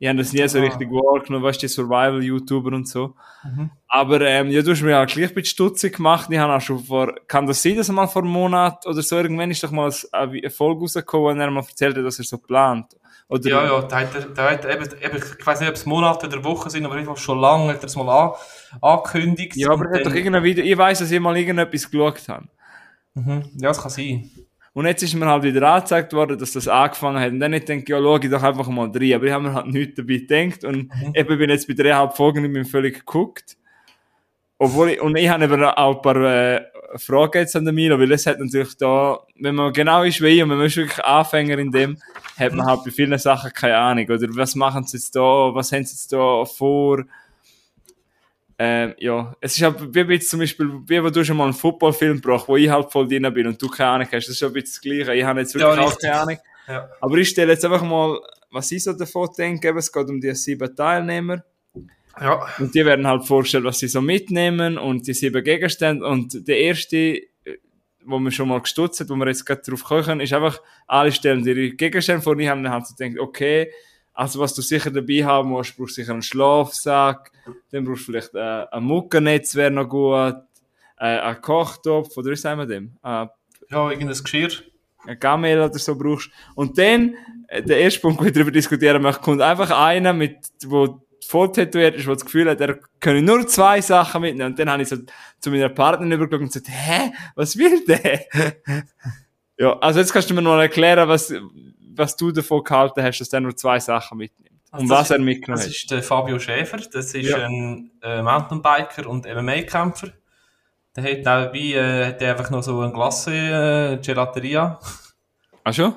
Ich habe das nie so Ah. richtig wahrgenommen, weißt du, die Survival-YouTuber und so. Mhm. Aber ähm, ja, du hast mir auch gleich ein bisschen stutzig gemacht. Ich habe auch schon vor, kann das sein, dass er mal vor einem Monat oder so, irgendwann ist doch mal ein- eine Folge rausgekommen, wo er mal erzählt hat, dass er so plant. Oder, Ja, ja, da hat er, da hat er eben, eben, ich weiß nicht, ob es Monate oder Wochen sind, aber einfach schon lange hat er es mal an, angekündigt. Ja, aber er hat doch irgendein Video, ich weiss, dass ich mal irgendetwas geschaut habe. Mhm. Ja, das kann sein. Und jetzt ist mir halt wieder angezeigt worden, dass das angefangen hat. Und dann ich denke, ja, schau ich doch einfach mal rein. Aber ich habe mir halt nichts dabei gedacht. Und eben bin jetzt bei dreieinhalb Folgen und bin völlig geguckt. Obwohl ich, und ich habe eben auch ein paar äh, Fragen jetzt an der Milo, weil es hat natürlich da, wenn man genau ist wie ich und wenn man ist wirklich Anfänger in dem, hat man halt bei vielen Sachen keine Ahnung. Oder was machen sie jetzt da, was haben sie jetzt da vor? Ähm, ja, es ist halt, wie jetzt zum Beispiel, wie wenn du schon mal einen Footballfilm brauchst, wo ich halt voll drin bin und du keine Ahnung hast, das ist schon ein bisschen das Gleiche. Ich habe jetzt wirklich Ja, auch keine Ahnung. Ja. Aber ich stelle jetzt einfach mal, was ich so davon denke, eben, es geht um die sieben Teilnehmer. Ja. Und die werden halt vorgestellt, was sie so mitnehmen und die sieben Gegenstände. Und der erste, äh, wo man schon mal gestutzt hat, wo wir jetzt gerade drauf kommen können, ist einfach, alle stellen ihre Gegenstände vor und ich habe dann halt so gedacht, okay, also was du sicher dabei haben musst, brauchst du sicher einen Schlafsack, dann brauchst du vielleicht äh, ein Muckernetz, wäre noch gut, äh, einen Kochtopf, oder wie sagen wir dem? Äh, Ja, irgendein Geschirr. ein Gamel oder so brauchst. Und dann, äh, der erste Punkt, wo ich darüber diskutieren möchte, kommt einfach einer mit, wo voll tätowiert ist, der das Gefühl hat, er könne nur zwei Sachen mitnehmen. Und dann habe ich so zu meiner Partnerin übergeschaut und gesagt, hä, was will der? [laughs] ja, also jetzt kannst du mir noch erklären, was, was du davon gehalten hast, dass der nur zwei Sachen mitnimmt. Also und das was er ist- mitgenommen Das hat. ist der Fabio Schäfer, das ist Ja. ein äh, Mountainbiker und MMA-Kämpfer. Der hat nebenbei äh, hat er einfach noch so eine Glasse äh, Gelateria. Ach schon?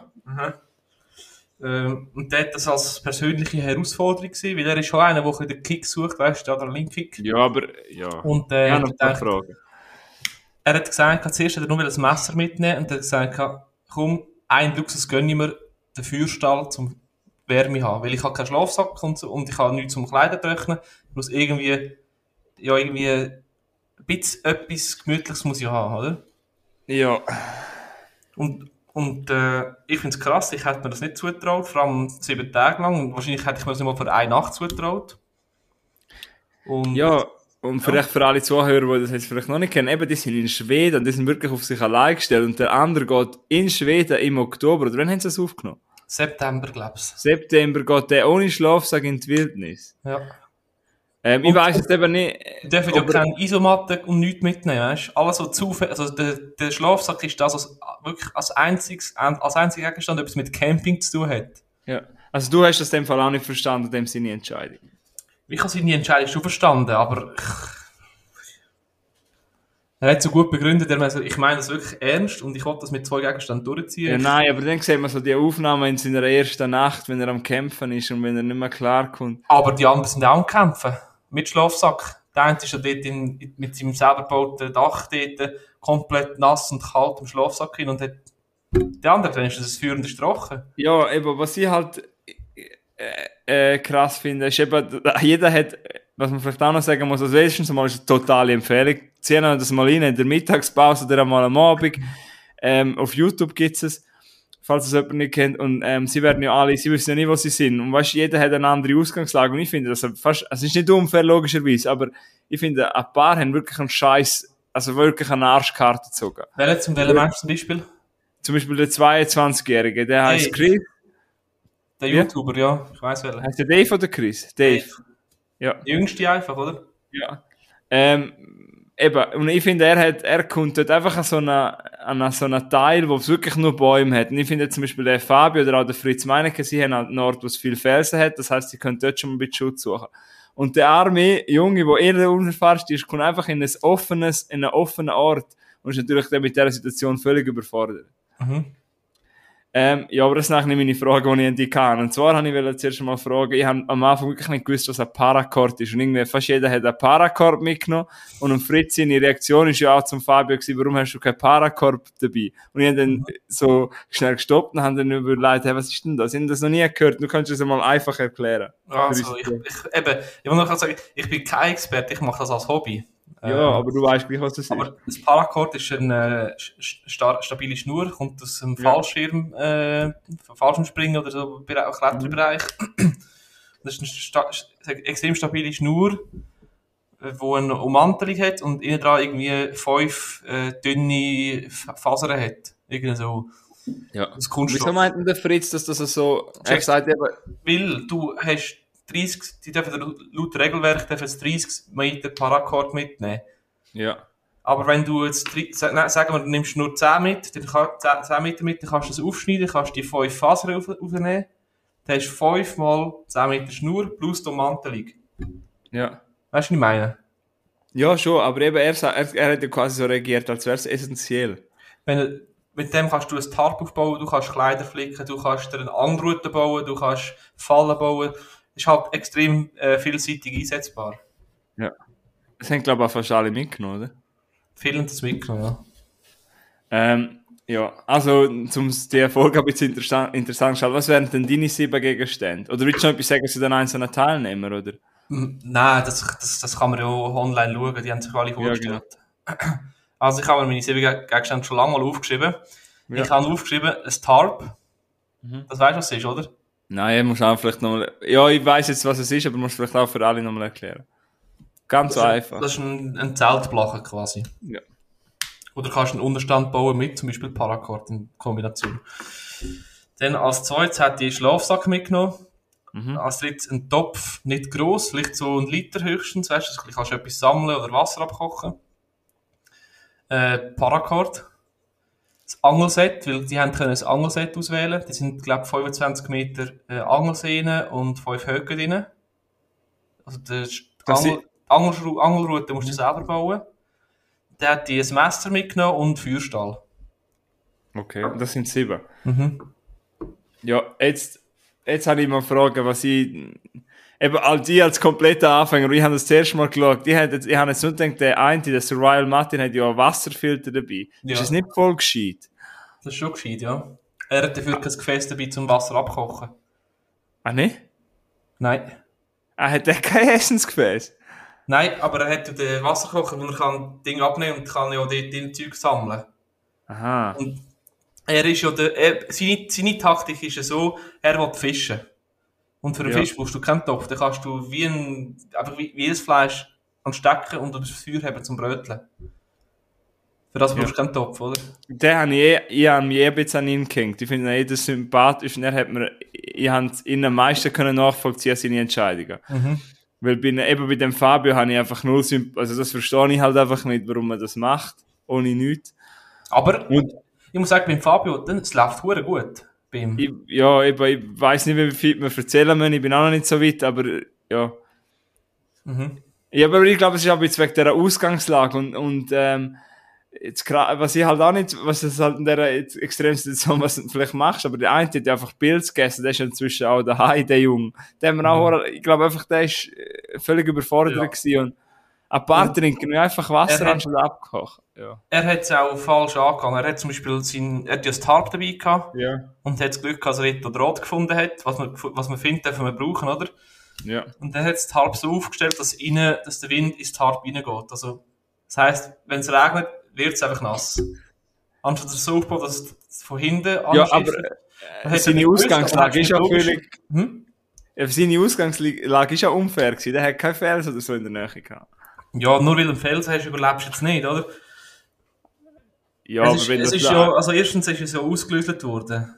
Ähm, und der hat das als persönliche Herausforderung gesehen, weil er ist schon einer, der ein den Kick sucht, weißt du, der Adrenalinkick. Ja, aber, ja. Und äh, paar gedacht, er hat gesagt, zuerst hat er nur ein Messer mitnehmen und er hat gesagt, komm, ein Luxus gönne ich mir, den Feuerstall zum Wärme haben, weil ich habe keinen Schlafsack und, und ich habe nichts zum Kleider trocknen. Ich muss irgendwie, ja, irgendwie ein bisschen etwas Gemütliches muss ich haben, oder? Ja. Und, und äh, ich finde es krass, ich hätte mir das nicht zugetraut, vor allem sieben Tage lang. Und wahrscheinlich hätte ich mir das nicht mal für eine Nacht zugetraut. Und Ja, und vielleicht für alle Zuhörer, die das jetzt vielleicht noch nicht kennen, eben, die sind in Schweden und die sind wirklich auf sich allein gestellt und der andere geht in Schweden im Oktober, oder wann haben sie das aufgenommen? September, glaubst September geht der ohne Schlafsack in die Wildnis. du? Ja. Ähm, ich weiß jetzt eben nicht, Die dürfen ja keine Isomatte und nichts mitnehmen, weißt du? Alles so zufällig, also der, der Schlafsack ist das, was wirklich als einziges, als einziger Gegenstand etwas mit Camping zu tun hat. ja. Also du hast das in dem Fall auch nicht verstanden, dem seine Entscheidung. Ich habe seine Entscheidung schon verstanden, aber er hat so gut begründet, er meint so, ich meine das wirklich ernst und ich wollte das mit zwei Gegenständen durchziehen. Ja, nein, aber dann sieht man so die Aufnahme in seiner ersten Nacht, wenn er am Kämpfen ist und wenn er nicht mehr klarkommt. Aber die anderen sind auch am Kämpfen. Mit Schlafsack. Der eine ist ja dort in, mit seinem selber gebauten Dach dort komplett nass und kalt im Schlafsack hin und hat, der andere, dann ist das ein führender Strochen. Ja, eben, was ich halt äh, äh, krass finde, ist eben, jeder hat, was man vielleicht auch noch sagen muss, also erstens mal ist es eine totale Empfehlung. Ziehen wir das mal rein in der Mittagspause oder einmal am Abend. Ähm, auf YouTube gibt es es. falls es jemand nicht kennt. Und ähm, sie werden ja alle, sie wissen ja nicht, wo sie sind. Und weißt, jeder hat eine andere Ausgangslage. Und ich finde das fast, also es ist nicht unfair, logischerweise, aber ich finde, ein paar haben wirklich einen Scheiß, also wirklich eine Arschkarte gezogen. Welcher zum welchen Mensch zum Beispiel? Zum Beispiel der 22-Jährige, der heißt Hey. Chris. Der. YouTuber, ja. Ich weiß welcher. Heißt der Dave oder Chris? Dave. Ja. Der jüngste einfach, oder? Ja. Ähm, eben, und ich finde, er hat, er kommt dort einfach an so einen, an so einen Teil, wo es wirklich nur Bäume hat. Und ich finde zum Beispiel der Fabio oder auch der Fritz Meinecke, sie haben halt einen Ort, wo es viel Felsen hat, das heißt, sie können dort schon mal ein bisschen Schutz suchen. Und der arme Junge, der eher der unerfahrenste ist, kommt einfach in ein offenes, in einen offenen Ort und ist natürlich dann mit dieser Situation völlig überfordert. Mhm. Ähm, ja, aber das ist nachher meine Frage, die ich an dich kann. Und zwar habe ich zuerst mal fragen, ich habe am Anfang wirklich nicht gewusst, was ein Paracord ist. Und irgendwie fast jeder hat einen Paracord mitgenommen. Und ein Fritz, seine Reaktion ist ja auch zum Fabio gewesen, warum hast du keinen Paracord dabei? Und ich habe dann so schnell gestoppt und habe dann überlegt, hey, was ist denn das? Ich habe das noch nie gehört. Du kannst es einmal einfach erklären. Also, ich, ich, eben, ich muss noch sagen, ich bin kein Experte, ich mache das als Hobby. Ja, Ähm, aber du weißt gleich, was das ist. Aber das Paracord ist eine st- sta stabile Schnur, kommt aus dem Ja. Fallschirm, äh, Fallschirmspringen oder so auch Kletterbereich. Das ist eine sta extrem stabile Schnur, äh, wo eine Ummantelung hat und innen dran irgendwie fünf äh, dünne Fasern hat. Irgendwie so. ja. Das Wieso Kunststoff. meint denn der Fritz, dass das so, er Check. sagt eben, Weil du hast 30, die dürfen laut Regelwerk dürfen jetzt 30 Meter Paracord mitnehmen. ja, Aber wenn du jetzt, sagen wir, du nimmst nur 10 mit, dann kann, 10, 10 Meter mit, dann kannst du das aufschneiden, kannst die 5 Fasern auf, aufnehmen. Dann hast du 5 mal 10 Meter Schnur plus die Ummantelung. ja. Weißt du, was ich meine? Ja, schon, aber eben, er, er, er hat ja quasi so reagiert, als wäre es essentiell. Wenn, mit dem kannst du ein Tarp aufbauen, du kannst Kleider flicken, du kannst dir eine Angelrute bauen, du kannst Fallen bauen. Ist halt extrem äh, vielseitig einsetzbar. Das haben, glaube ich, auch fast alle mitgenommen, oder? Viele haben das mitgenommen, ja. Ähm, ja, also, um die Erfolg ein bisschen interessant, interessant zu stellen, was wären denn deine sieben Gegenstände? Oder willst du noch etwas sagen zu den einzelnen Teilnehmern, oder? Mm, Nein, das, das, das kann man ja auch online schauen, die haben sich alle vorgestellt. [clears throat] Also ich habe mir meine sieben Ge- Gegenstände schon lange mal aufgeschrieben. Ja. Ich habe aufgeschrieben, ein Tarp. Mhm. Das weißt du, was es ist, oder? Nein, muss auch vielleicht nochmal, ja, ich weiß jetzt, was es ist, aber musst vielleicht auch für alle nochmal erklären. Ganz so Das ist- einfach. Das ist ein, ein Zeltblache quasi. Ja. Oder kannst einen Unterstand bauen mit zum Beispiel Paracord in Kombination. Dann als zweites hat die Schlafsack mitgenommen. Mhm. Als drittes ein Topf, nicht gross, vielleicht so ein Liter höchstens, weißt du, du kannst etwas sammeln oder Wasser abkochen. Äh, Paracord. Das Angelset, weil die haben können ein Angelset auswählen. Die sind, glaube ich, 25 Meter äh, Angelsehnen und 5 Höcke drin. Also der Das Angel, Angelschru- Angelrute musst du selber bauen. Der hat die ein Messer mitgenommen und Feuerstahl. Okay, das sind sieben. Mhm. Ja, jetzt, jetzt habe ich mal Fragen, was ich, eben all die als kompletter Anfänger, ich habe das zuerst mal geschaut, die hat jetzt, ich habe jetzt nur gedacht, der eine, der Survival Martin, hat ja einen Wasserfilter dabei. Ja. Ist das nicht voll gescheit? Das ist schon gescheit, ja. Er hat dafür kein Gefäß dabei zum Wasser abkochen. Ah, ne? Nein. Ah, hat der kein Essensgefäß? Nein, aber er hat ja den Wasserkocher, wo er kann Ding abnehmen und kann ja dort drin Zeug sammeln. Aha. Und er ist ja der, er, seine, seine Taktik ist ja so, er will fischen. Und für einen Ja. Fisch brauchst du keinen Topf, dann kannst du wie ein, einfach wie, wie ein Fleisch anstecken und das Feuer haben zum Bröteln. Für das brauchst du keinen Topf, oder? Den habe ich, eh, ich habe mich eh ein bisschen an ihn gehängt. Ich finde ihn eh sympathisch und er hat mir, ich habe ihn am meisten können nachvollziehen, seine Entscheidungen. Mhm. Weil bei, eben bei dem Fabio habe ich einfach null Symp also das verstehe ich halt einfach nicht, warum man das macht, ohne nichts. Aber, Und- ich muss sagen, beim Fabio, dann, es läuft gut. Ich, ja, eben, ich weiß nicht, wie viel wir erzählen müssen, ich bin auch noch nicht so weit, aber ja. Mhm. Ja, aber ich glaube, es ist auch jetzt wegen dieser Ausgangslage und, und ähm, jetzt was ich halt auch nicht, was es halt in dieser extremen Situation, was du vielleicht machst, aber der eine hat einfach Pilz gegessen, der ist inzwischen auch daheim, der Junge. Der haben wir auch, ich glaube einfach, der ist äh, völlig überfordert Ja. gewesen und ein paar trinken und einfach Wasser Er anstatt abkochen. Ja. Er hat es auch falsch angegangen. Er hat zum Beispiel sein, er hat ja das Tarp dabei gehabt Ja. und hat das Glück, dass er dort Draht gefunden hat, was man, was man findet, dürfen wir brauchen, oder? Ja. Und dann hat das Tarp so aufgestellt, dass, innen, dass der Wind ins Tarp reingeht. Also, das heisst, wenn es regnet, wird es einfach nass. Anstatt es so aufbauen, dass von hinten Ja, aber äh, er seine Ausgangslage ist ja völlig... Hm? Ja, Seine Ausgangslage ist ja unfair gewesen. Der hat keinen Fels oder so in der Nähe gehabt. Ja, nur weil du einen Felsen hast, überlebst du jetzt nicht, oder? Ja, es aber ist, wenn es das ist ja, also erstens ist es ja ausgelöst worden.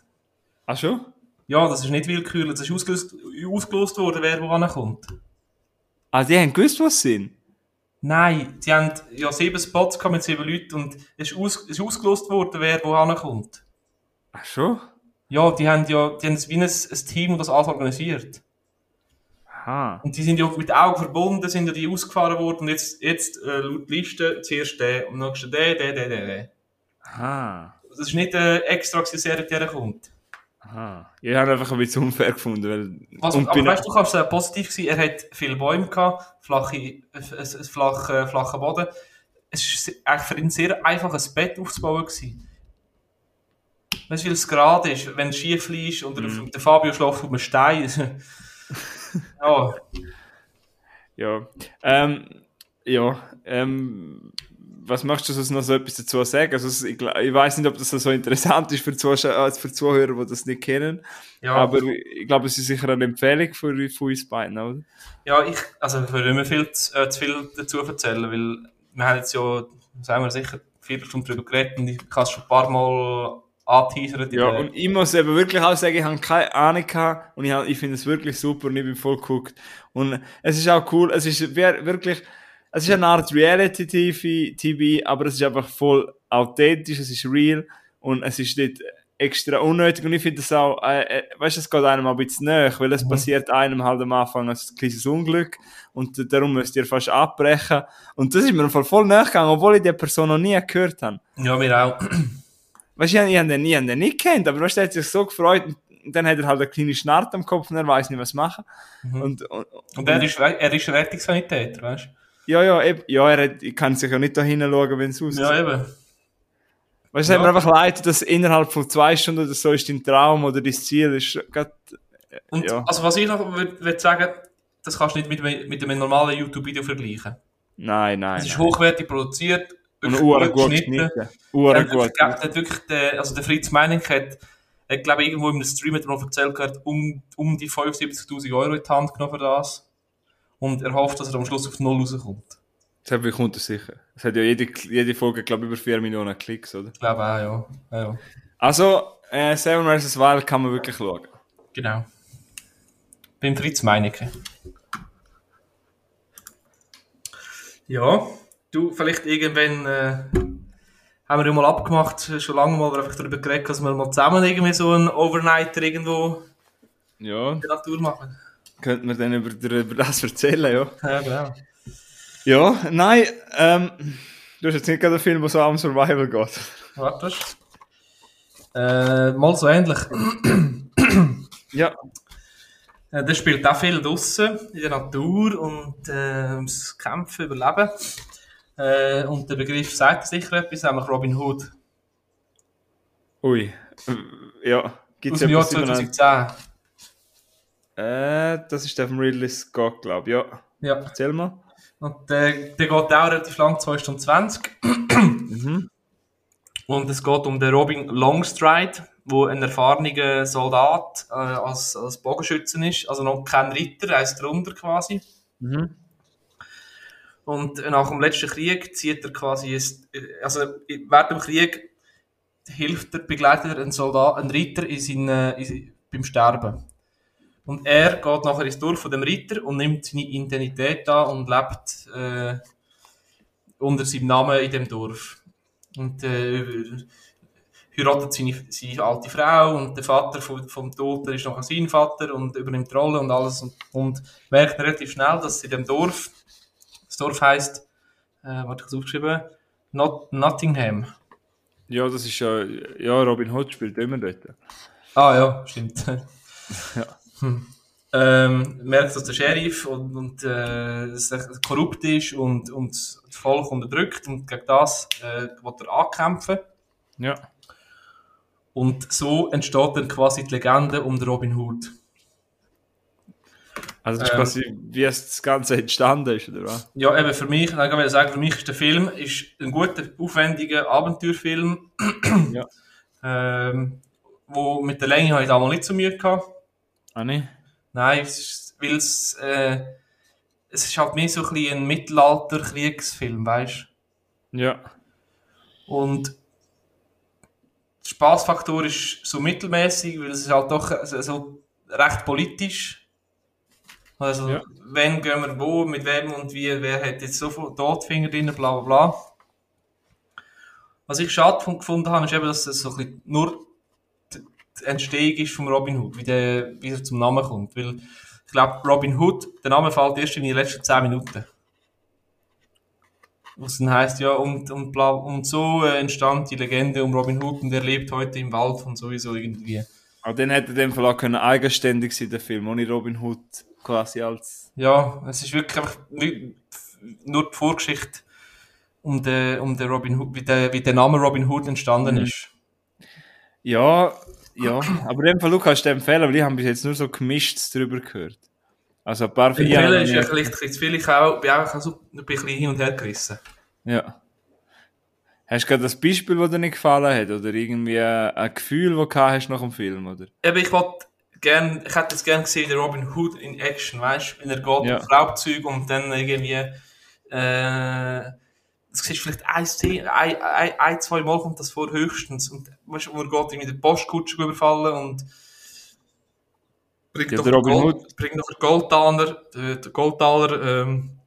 Ach schon? Ja, das ist nicht willkürlich, das ist ausgelöst, ausgelöst worden, wer wo ankommt. Ah, die haben gewusst, was sie sind? Nein, sie haben ja sieben Spots mit sieben Leuten und es ist, aus, es ist ausgelöst worden, wer wo ankommt. Ach schon? Ja, die haben ja, die haben wie ein, ein Team, das alles organisiert. Aha. Und die sind ja mit Augen verbunden, sind ja die ausgefahren worden und jetzt, jetzt äh, laut Liste zuerst der, am nächsten der, der, der, der, der. Aha. Das ist nicht äh, extra, dass er der kommt. Aha. Ich habe einfach ein bisschen unfair gefunden, weil... Was, und aber weißt du, kannst äh, positiv sein, er hat viele Bäume gehabt, flache, ein flach, äh, flacher Boden. Es war eigentlich für ihn sehr einfach, ein Bett aufzubauen. Gewesen. Weißt du, weil es gerade ist, wenn es schief liegt und der, der Fabio schläft auf einem Stein. [laughs] ja, Ja. Ähm, ja. Ähm, was möchtest du sonst noch so etwas dazu sagen? Also, ich, ich weiß nicht, ob das so interessant ist für, Zuschauer, für Zuhörer, die das nicht kennen. ja. Aber ich glaube, es ist sicher eine Empfehlung für, für uns beiden, oder? Ja, ich, also ich würde nicht mehr viel, zu- äh, zu viel dazu erzählen, weil wir haben jetzt ja, sagen wir sicher, vier Stunden darüber geredet und ich habe es schon ein paar Mal angeteasert. in Ja, und ich muss eben wirklich auch sagen, ich habe keine Ahnung gehabt und ich, hab- ich finde es wirklich super und ich bin voll geguckt. Und es ist auch cool, es ist wirklich, es ist eine Art Reality-TV, aber es ist einfach voll authentisch, es ist real und es ist nicht extra unnötig und ich finde es auch, äh, äh, weißt du, es geht einem ein bisschen näher, weil es Mhm. passiert einem halt am Anfang ein kleines Unglück und darum müsst ihr fast abbrechen und das ist mir voll näher gegangen, obwohl ich die Person noch nie gehört habe. ja, mir auch. Weißt du, ich, ich habe den, hab den nicht kennt, aber weißt er hat sich so gefreut und dann hat er halt eine kleine Schnarrt am Kopf und er weiß nicht, was machen. Mhm. Und, und, Und er ist, er ist Rettungssanitäter, weißt du? ja, ja, eben, ja, er hat, ich kann sich ja nicht da hinschauen, wenn es aussieht. Ja, eben. weißt du, es hat Ja. mir einfach leid, dass innerhalb von zwei Stunden oder so ist dein Traum oder dein Ziel ist grad, Und Ja. also was ich noch würde würd sagen, das kannst du nicht mit, einem- mit einem normalen YouTube-Video vergleichen. nein, nein. Es ist nein. hochwertig produziert, Und gut geschnitten. Uhren hat, gut. hat wirklich der, also der Fritz Meining hat, ich glaube irgendwo in einem Stream hat er noch erzählt, er hat um, um die 75'000 Euro in die Hand genommen für das. Und er hofft, dass er am Schluss auf Null rauskommt. Das bekommt er sicher. Es hat ja jede, jede Folge, glaube ich, über 4 Millionen Klicks, oder? Ich glaube auch, ja. ja, ja. Also, äh, Seven vs. Wild kann man wirklich schauen. Genau. Beim Fritz Meinecke. Ja, du, vielleicht irgendwann äh, haben wir ja mal abgemacht, schon lange mal einfach darüber geredet, dass wir mal zusammen irgendwie so einen Overnighter irgendwo Ja, in der Natur machen. könnte man dann über, über [laughs] das erzählen, ja. Ja, genau. Ja, nein, ähm, du hast jetzt nicht gerade einen Film, der so am Survival geht. Warte. Äh, mal so ähnlich. [clears throat] Ja. Äh, der spielt auch viel draussen in der Natur und äh, ums Kämpfen, Überleben. Äh, und der Begriff sagt sicher etwas, nämlich Robin Hood. Ui. Äh, Ja. Gibt Aus es dem Jahr etwas über einen- 2010. Äh, das ist der von Ridley Scott, glaube ich. Ja. Ja. Erzähl mal. Und der, der geht auch relativ lang, 2 Stunden 20. [clears throat] Mhm. Und es geht um den Robin Longstride, wo ein erfahrener Soldat äh, als, als Bogenschützen ist. Also noch kein Ritter, er ist drunter quasi. Mhm. Und nach dem letzten Krieg zieht er quasi, also während dem Krieg hilft er, begleitet er einen Soldat, einen Ritter in seine, in, beim Sterben. Und er geht nachher ins Dorf von dem Ritter und nimmt seine Identität an und lebt äh, unter seinem Namen in dem Dorf. Und äh, heiratet seine, seine alte Frau und der Vater vom, vom Toten ist nachher sein Vater und übernimmt die Rolle und alles und, und merkt relativ schnell, dass in dem Dorf Dorf heisst, äh, warte, ich aufgeschrieben, Not Nottingham. Ja, das ist ja. Ja, Robin Hood spielt immer dort. Ah ja, stimmt. [laughs] [laughs] Hm. Ähm, merkt, dass der Sheriff und, und äh, korrupt ist und, und das Volk unterdrückt und gegen das äh, will er ankämpfen. Ja. Und so entsteht dann quasi die Legende um den Robin Hood. Also, das ist Ähm. quasi, wie es das Ganze entstanden ist, oder was? Ja, eben für mich, ich will sagen, für mich ist der Film ist ein guter, aufwendiger Abenteuerfilm. [clears throat] Ja. Ähm, wo mit der Länge habe ich damals nicht so Mühe gehabt. Ah, nicht? Nein, es ist, weil es, äh, es ist halt mehr so ein ein Mittelalter-Kriegsfilm, weißt Ja. Und der Spaßfaktor ist so mittelmäßig, weil es ist halt doch so, so recht politisch. Also, Ja. wenn gehen wir wo, mit wem und wie, wer hat jetzt so viel Todfinger drin, bla bla bla. Was ich schade fun- gefunden habe, ist eben, dass es so ein bisschen nur die Entstehung ist vom Robin Hood, wie, der, wie er zum Namen kommt. Weil ich glaube, Robin Hood, der Name fällt erst in den letzten 10 Minuten. Was dann heisst, ja, und, und, bla, und so äh, entstand die Legende um Robin Hood und er lebt heute im Wald und sowieso irgendwie. Aber dann hätte in dem Fall auch können eigenständig sein, der Film, ohne Robin Hood quasi als. Ja, es ist wirklich einfach nur die Vorgeschichte um den, um den Robin Hood, wie der, wie der Name Robin Hood entstanden Mhm. ist. Ja, ja. Aber in dem Fall, Luca, kannst du empfehlen, weil ich habe bis jetzt nur so gemischtes drüber gehört. Also ein paar ja, Empfehlen ist ja vielleicht zu viel, ich auch, bin auch so ein bisschen hin und her gerissen. ja. Hast du gerade das Beispiel, das dir nicht gefallen hat? Oder irgendwie ein Gefühl, das du hast nach dem Film, oder? Eben, ich wollte gern, ich hätte es gern gesehen, der Robin Hood in Action, weißt du, wenn er geht Ja. auf Raubzüge und dann irgendwie, äh, das siehst vielleicht ein, ein, ein, ein, zwei Mal kommt das vor höchstens und weißt du, wo er geht irgendwie den Postkutscher überfallen und bringt Ja, noch der den Gold, bringt noch den Goldtaler, den Goldtaler, ähm,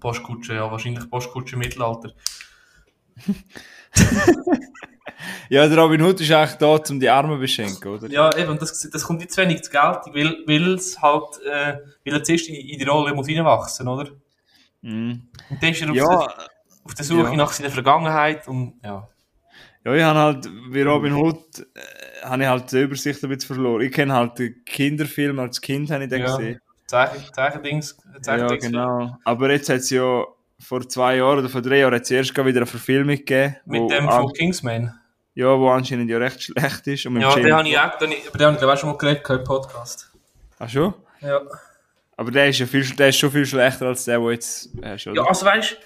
Postkutsche, ja, wahrscheinlich Postkutsche Mittelalter. [laughs] Ja, der Robin Hood ist eigentlich da, um die Armen zu beschenken, oder? Ja, eben, das, das kommt jetzt wenig zu Geld, weil, weil es halt, äh, weil er zuerst in, in die Rolle muss reinwachsen, oder? Mhm. Und dann ist er auf, Ja, der, auf der Suche ja. nach seiner Vergangenheit und, ja. ja, ich habe halt, wie Robin Hood, äh, habe ich halt die Übersicht ein bisschen verloren. Ich kenne halt den Kinderfilm, als Kind habe ich den Ja. gesehen. Zeichen, Zeichendings, Ja, genau. Aber jetzt hat es ja vor zwei Jahren oder vor drei Jahren erst wieder eine Verfilmung gegeben. Mit dem von Kingsman. Ja, wo anscheinend ja recht schlecht ist. Und Ja, den habe ich auch, den, über den habe ich glaube ich schon mal geredet, im Podcast. Ach schon? Ja. Aber der ist ja viel, der ist schon viel schlechter als der, der jetzt hast, oder? Ja, also weißt du,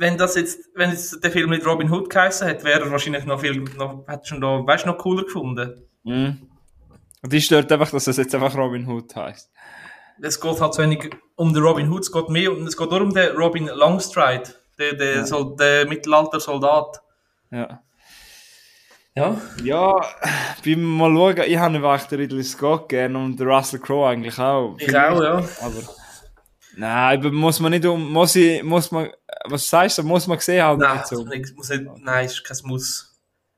wenn das jetzt, wenn jetzt der Film mit Robin Hood geheißen hätte, wäre er wahrscheinlich noch viel, noch, hätte schon da, weißt noch cooler gefunden. Mhm. Und die stört einfach, dass es jetzt einfach Robin Hood heißt. Es geht halt so wenig um den Robin Hood, es geht mehr, um- es geht nur um den Robin Longstride, der, der, Ja. Der Mittelalter-Soldat. Ja. Ja. Ja, beim mal schauen, ich habe einfach den Ridley Scott gerne und den Russell Crowe eigentlich auch. Ich auch, ja. Aber. Nein, muss man nicht um, muss ich, muss man, was sagst du, muss man gesehen haben? Nein, nicht ich muss nicht, nein, ist kein Muss.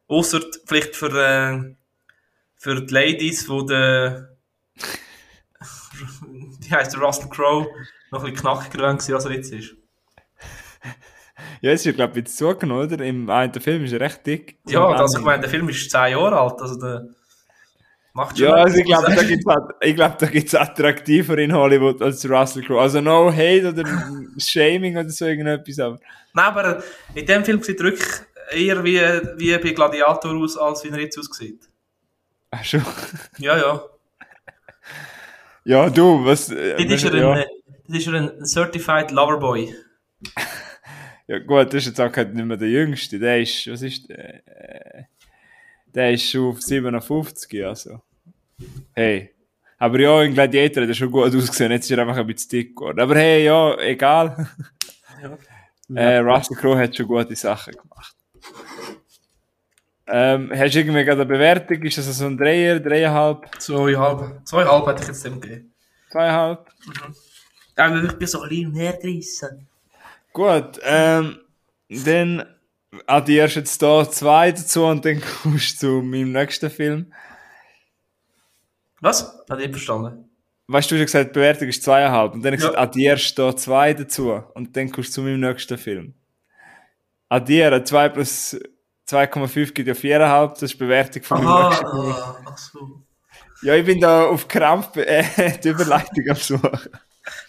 Ausser vielleicht für, äh, für die Ladies, wo der, [laughs] die heisst Russell Crowe, noch ein bisschen knackiger war, als er jetzt ist. Ja, jetzt ist er, glaube ich, jetzt zugenommen, oder? Im einen Film ist er recht dick. Ja, also ich meine, der Film ist 10 Jahre alt, also der macht schon Ja, also ich glaube, da du? gibt's halt, ich glaube, da gibt's attraktiver in Hollywood als Russell Crowe. Also no hate oder Shaming oder so irgendetwas, aber. Nein, aber in dem Film sieht er wirklich eher wie, wie bei Gladiator aus, als wie er jetzt aussieht. Ach schon. Ja, ja. Ja, du, was. äh, Dort ist er ja. ein, dort ist er ein Certified Loverboy. Ja, gut, das ist jetzt auch nicht mehr der Jüngste. Der ist, was ist der? Äh, Der ist schon auf 57, also. Hey. Aber ja, in Gladiator hat er schon gut ausgesehen. Jetzt ist er einfach ein bisschen dick geworden. Aber hey, ja, egal. Äh, Russell Crowe hat schon gute Sachen gemacht. Ähm, hast du irgendwie gerade eine Bewertung? Ist das so ein Dreier, dreieinhalb, Zweieinhalb. Zweieinhalb hätte ich jetzt dem gegeben. zweieinhalb? Ja, ich bin so ein bisschen hergerissen. Gut, ähm, dann addierst [laughs] du jetzt da zwei dazu und dann kommst du zu meinem nächsten Film. Was? Hat ich verstanden. Weißt du, du hast gesagt, die Bewertung ist zweieinhalb und dann habe ich Ja. gesagt, addierst da zwei dazu und dann kommst du zu meinem nächsten Film. Addieren, 2 plus 2,5 gibt ja 4,5, das ist die Bewertung von meinem nächsten Film. Ach so. Ja, ich bin da auf Krampf äh, [laughs] die Überleitung am Suchen.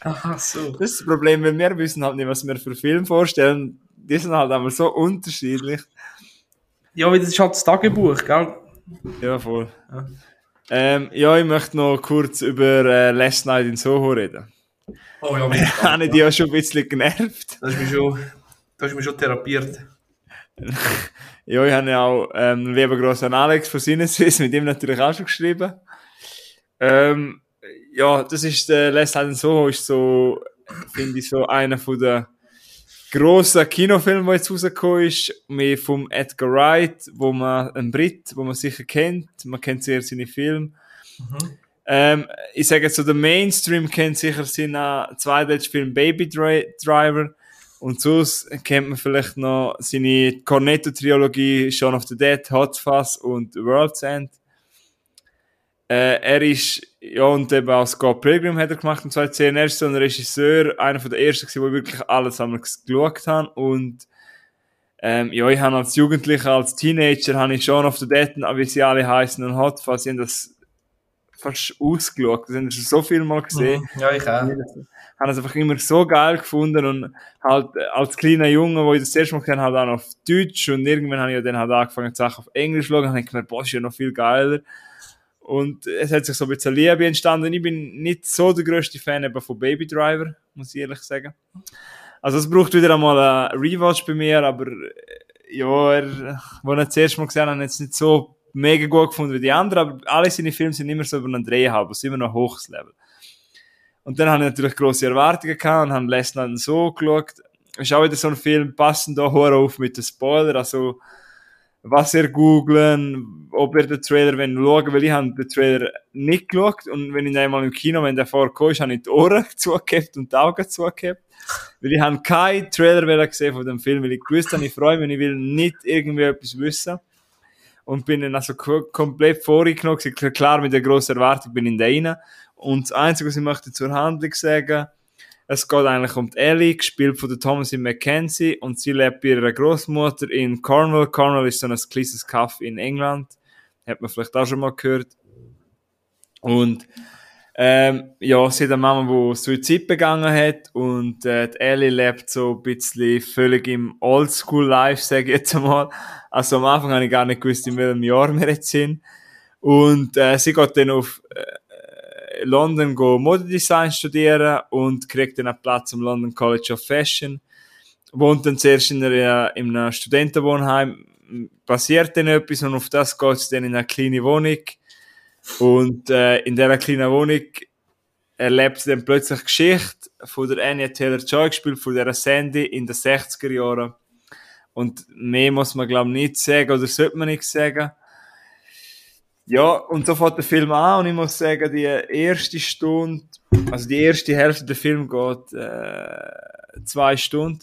Ach so. Das ist das Problem, weil wir wissen halt nicht, was wir für Film vorstellen. Die sind halt aber so unterschiedlich. Ja, weil das ist halt das Tagebuch, gell? Ja, voll. Ja. Ähm, ja, ich möchte noch kurz über äh, Last Night in Soho reden. Oh ja, [laughs] Habe ich dich ja schon ein bisschen genervt. Das ist mir schon, das ist mir schon therapiert. [laughs] ja, ich habe ja auch ähm, lieber groß an Alex von Sinneswiss mit ihm natürlich auch schon geschrieben. Ähm, ja, das ist der Les Leiden so, ist so, finde ich, so einer von der grossen Kinofilme, der jetzt rausgekommen ist, mit vom Edgar Wright, wo man, ein Brit, wo man sicher kennt, man kennt sehr seine Filme. Mhm. Ähm, ich sage jetzt so, der Mainstream kennt sicher seinen zweitletzten Film Baby Driver. Und sonst kennt man vielleicht noch seine Cornetto-Trilogie Shaun of the Dead, Hot Fuzz und World's End. Äh, er ist, ja, und eben auch Scott Pilgrim hat er gemacht in 2010. Er ist so ein Regisseur, einer von der ersten, der wirklich alles einmal geschaut haben. Und, ähm, ja, ich habe als Jugendlicher, als Teenager, habe ich Shaun of the Dead, wie sie alle heißen, und Hot Fuzz, ich habe das fast ausgeschaut. Das haben schon so viel mal gesehen. Mhm. Ja, ich auch. Habe es einfach immer so geil gefunden und halt äh, als kleiner Junge, wo ich das erste Mal gesehen habe, halt auch auf Deutsch und irgendwann habe ich dann halt angefangen, Sachen auf Englisch zu schauen und habe ich gemerkt, boah, ist ja noch viel geiler. Und es hat sich so ein bisschen Liebe entstanden. Ich bin nicht so der größte Fan eben von Baby Driver, muss ich ehrlich sagen. Also es braucht wieder einmal ein Rewatch bei mir, aber äh, ja, er, wo ich das erste Mal gesehen habe, hat es nicht so mega gut gefunden wie die anderen, aber alle seine Filme sind immer so über einen es ist immer noch hohes Level. Und dann habe ich natürlich grosse Erwartungen gehabt und habe Lesnar so geschaut. Ist auch wieder so ein Film, passend da hoch auf mit den Spoiler, also was ihr googlen, ob ihr den Trailer wenn schauen, weil ich habe den Trailer nicht geschaut und wenn ich einmal im Kino, wenn der vorkam, habe ich die Ohren [laughs] zugehabt und die Augen zugehabt. Weil ich habe keinen Trailer gesehen von dem Film, weil ich gewusst habe, ich freue mich, ich will nicht irgendwie etwas wissen und bin dann also komplett vorgenommen. Klar, mit der grossen Erwartung bin ich da rein. Und das Einzige, was ich möchte zur Handlung sagen, es geht eigentlich um die Ellie, gespielt von der Thomasin McKenzie, und sie lebt bei ihrer Großmutter in Cornwall. Cornwall ist so ein kleines Kaff in England. Hat man vielleicht auch schon mal gehört. Und ähm, ja, sie hat eine Mama, die Suizid begangen hat und äh, die Ellie lebt so ein bisschen völlig im Oldschool-Life, sage ich jetzt einmal. Also am Anfang habe ich gar nicht gewusst, in welchem Jahr wir jetzt sind. Und äh, sie geht dann auf äh, London go Modedesign studieren und kriegt dann einen Platz am London College of Fashion. Wohnt dann zuerst in, einer, in einem Studentenwohnheim, passiert dann etwas und auf das geht sie dann in eine kleine Wohnung und äh, in dieser kleinen Wohnung erlebt sie dann plötzlich Geschichte von der Anya Taylor-Joy gespielt, von dieser Sandy in den 60er Jahren. Und mehr muss man, glaube ich, nicht sagen, oder sollte man nicht sagen. Ja, und so fängt der Film an, und ich muss sagen, die erste Stunde, also die erste Hälfte der Film geht äh, zwei Stunden.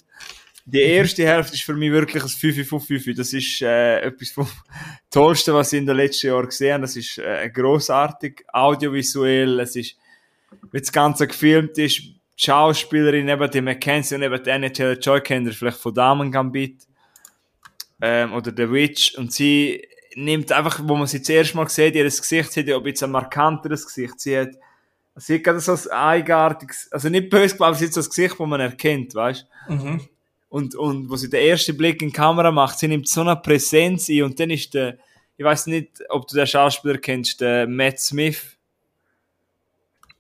Die erste Hälfte ist für mich wirklich ein 5 von 5. Das ist äh, etwas vom [laughs] Tollsten, was ich in den letzten Jahren gesehen habe. Das ist äh, großartig, audiovisuell. Es ist, wie das Ganze gefilmt ist, die Schauspielerin, eben die Mackenzie und eben die Anna Taylor-Joy kennt ihr vielleicht von Damen Gambit ähm, oder The Witch. Und sie nimmt einfach, wo man sie zuerst mal sieht, ihr Gesicht, sie hat ja ein bisschen ein markanteres Gesicht. Sie hat, sie hat gerade so ein eigenartiges, also nicht böse, aber sie hat so ein Gesicht, das man erkennt, weißt mhm und, und wo sie den ersten Blick in die Kamera macht, sie nimmt so eine Präsenz ein und dann ist der, ich weiß nicht, ob du den Schauspieler kennst, der Matt Smith.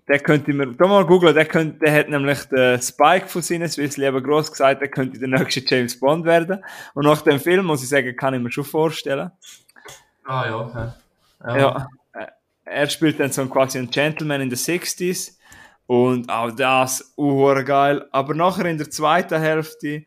Der könnte mir, da mal googeln, der könnte, der hat nämlich den Spike von Sinneswiss lieber groß gesagt, der könnte der nächste James Bond werden. Und nach dem Film, muss ich sagen, kann ich mir schon vorstellen. Ah, ja. Ja. ja. Er spielt dann so quasi einen Gentleman in the 60s. Und auch das, uh, geil. Aber nachher in der zweiten Hälfte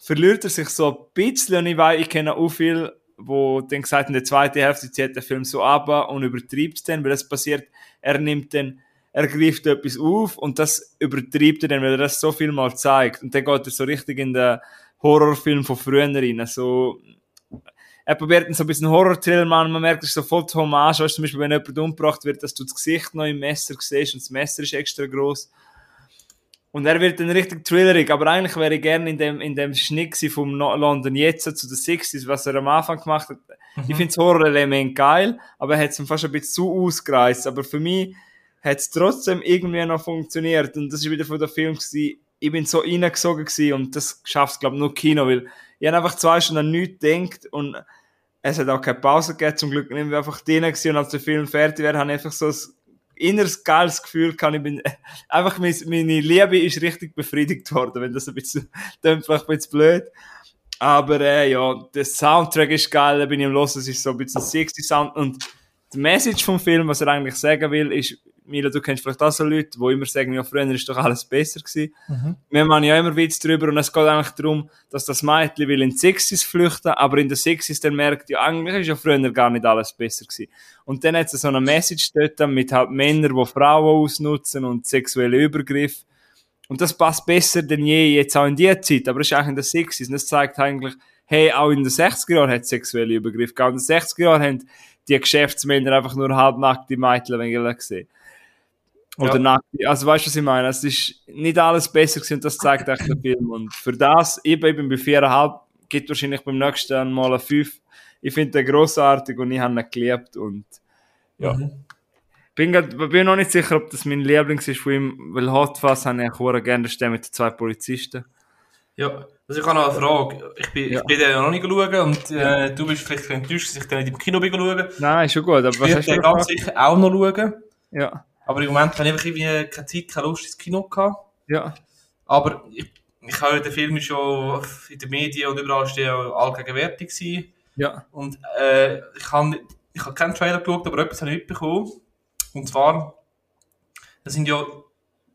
verliert er sich so ein bisschen. Und ich weiß, ich kenne auch viel, wo dann gesagt in der zweiten Hälfte zieht der Film so ab und übertreibt es dann, weil das passiert, er nimmt dann, er greift etwas auf und das übertreibt er dann, weil er das so viel mal zeigt. Und dann geht er so richtig in den Horrorfilm von früher rein. So, er probiert so ein bisschen Horror-Thriller machen, man merkt, es ist so voll Hommage, weißt, zum Beispiel, wenn jemand umgebracht wird, dass du das Gesicht noch im Messer siehst und das Messer ist extra groß. Und er wird dann richtig thrillerig, aber eigentlich wäre ich gerne in dem, in dem Schnitt vom London jetzt zu den 60s, was er am Anfang gemacht hat. Mhm. Ich finde das Horror-Element geil, aber er hat es fast ein bisschen zu ausgereizt. Aber für mich hat es trotzdem irgendwie noch funktioniert. Und das ist wieder von der Film gewesen. Ich bin so reingesogen gewesen und das schafft glaube ich, nur Kino, weil ich habe einfach zwei Stunden an nichts gedacht und es hat auch keine Pause gegeben. Zum Glück sind wir einfach drinnen gewesen. Und als der Film fertig wäre, habe ich einfach so ein inneres geiles Gefühl kann ich bin [laughs] einfach meine Liebe ist richtig befriedigt worden wenn das ein bisschen [laughs] dann vielleicht ein bisschen blöd. Aber äh, ja, der Soundtrack ist geil, da bin ich am Hören, es ist so ein bisschen 60 Sound. Und die Message vom Film, was er eigentlich sagen will, ist, Mila, du kennst vielleicht auch so Leute, die immer sagen, ja, früher ist doch alles besser gewesen. Mhm. Wir machen ja immer Witz drüber und es geht eigentlich darum, dass das Mädchen will in die Sixties flüchten, aber in der Sixties dann merkt, ja, eigentlich ist ja früher gar nicht alles besser gewesen. Und dann hat es so eine Message dort mit halt Männern, die Frauen ausnutzen und sexuelle Übergriffe. Und das passt besser denn je jetzt auch in die Zeit, aber es ist eigentlich in der 60s. Und das zeigt eigentlich, hey, auch in den 60er Jahren hat es sexuelle Übergriffe gegeben. In den 60er Jahren haben die Geschäftsmänner einfach nur halbnackte Mädchen gesehen. Oder Ja. nackte. Also weißt du, was ich meine? Es ist nicht alles besser gewesen und das zeigt echt der Film. Und für das, ich bin bei viereinhalb, gibt wahrscheinlich beim nächsten Mal eine fünf. Ich finde den grossartig und ich habe ihn geliebt und ja. Mhm. bin, grad, bin noch nicht sicher, ob das mein Lieblings ist von ihm, weil Hot Fuzz habe ich auch gerne Stern mit den zwei Polizisten. Ja, also ich habe noch eine Frage. Ich bin, Ja. ich bin den ja noch nicht schauen und äh, du bist vielleicht enttäuscht, dass ich den nicht im Kino bin schauen. Nein, ist schon gut, aber Ich was werde hast du den ganz sicher auch noch schauen. Ja, Aber im Moment habe ich einfach irgendwie keine Zeit, keine Lust ins Kino gehabt. ja, Aber ich, ich habe den Film schon in den Medien und überall stehen allgegenwärtig gewesen. ja, Und äh, ich habe ich habe keinen Trailer geschaut, aber etwas habe ich mitbekommen. Und zwar, das sind ja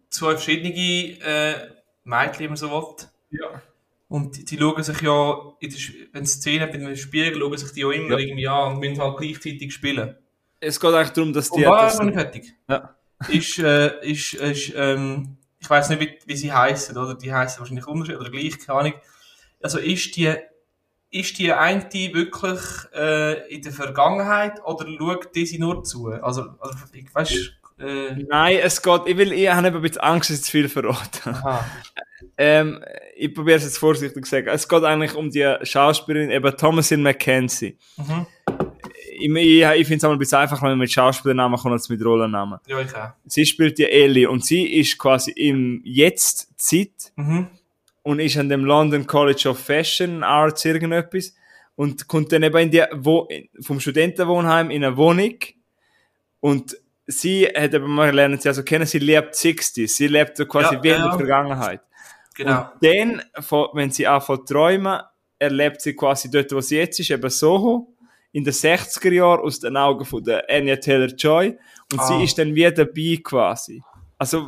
zwei verschiedene äh, Mädchen, wie man so will. ja. Und die, die schauen sich ja, in der, wenn es Szene hat, in einem Spiegel, schauen sich die ja immer Ja. irgendwie an und müssen halt gleichzeitig spielen. Es geht eigentlich darum, dass die... Und war noch nicht fertig. ja, Ist, äh, ist, ist, ähm, ich weiß nicht, wie, wie sie heißen, oder? Die heißen wahrscheinlich unterschiedlich oder gleich, keine Ahnung. Also ist die, ist die eine wirklich äh, in der Vergangenheit oder schaut die sie nur zu? Also, also ich weiß, äh, Nein, es geht... Ich will... Ich habe ein bisschen Angst, dass ich zu viel verrate. aha. Ähm, ich probiere es jetzt vorsichtig zu sagen. Es geht eigentlich um die Schauspielerin, eben Thomasin McKenzie. Mhm. Ich, ich, ich finde es einmal ein bisschen einfacher, wenn man mit Schauspielernamen kommt als mit Rollennamen. Ja, ich auch. Sie spielt die Ellie und sie ist quasi im Jetzt-Zeit Mhm. und ist an dem London College of Fashion Arts irgendetwas und kommt dann eben in die Wo vom Studentenwohnheim in eine Wohnung und sie hat eben, wir lernen sie also kennen, sie lebt 60 sie lebt so quasi Ja, wie in ja, der ja. Vergangenheit. Genau. Und dann, wenn sie anfängt zu träumen, erlebt sie quasi dort, wo sie jetzt ist, eben Soho, in den 60er Jahren aus den Augen von der Anya Taylor-Joy. Und Ah. sie ist dann wie dabei quasi. Also,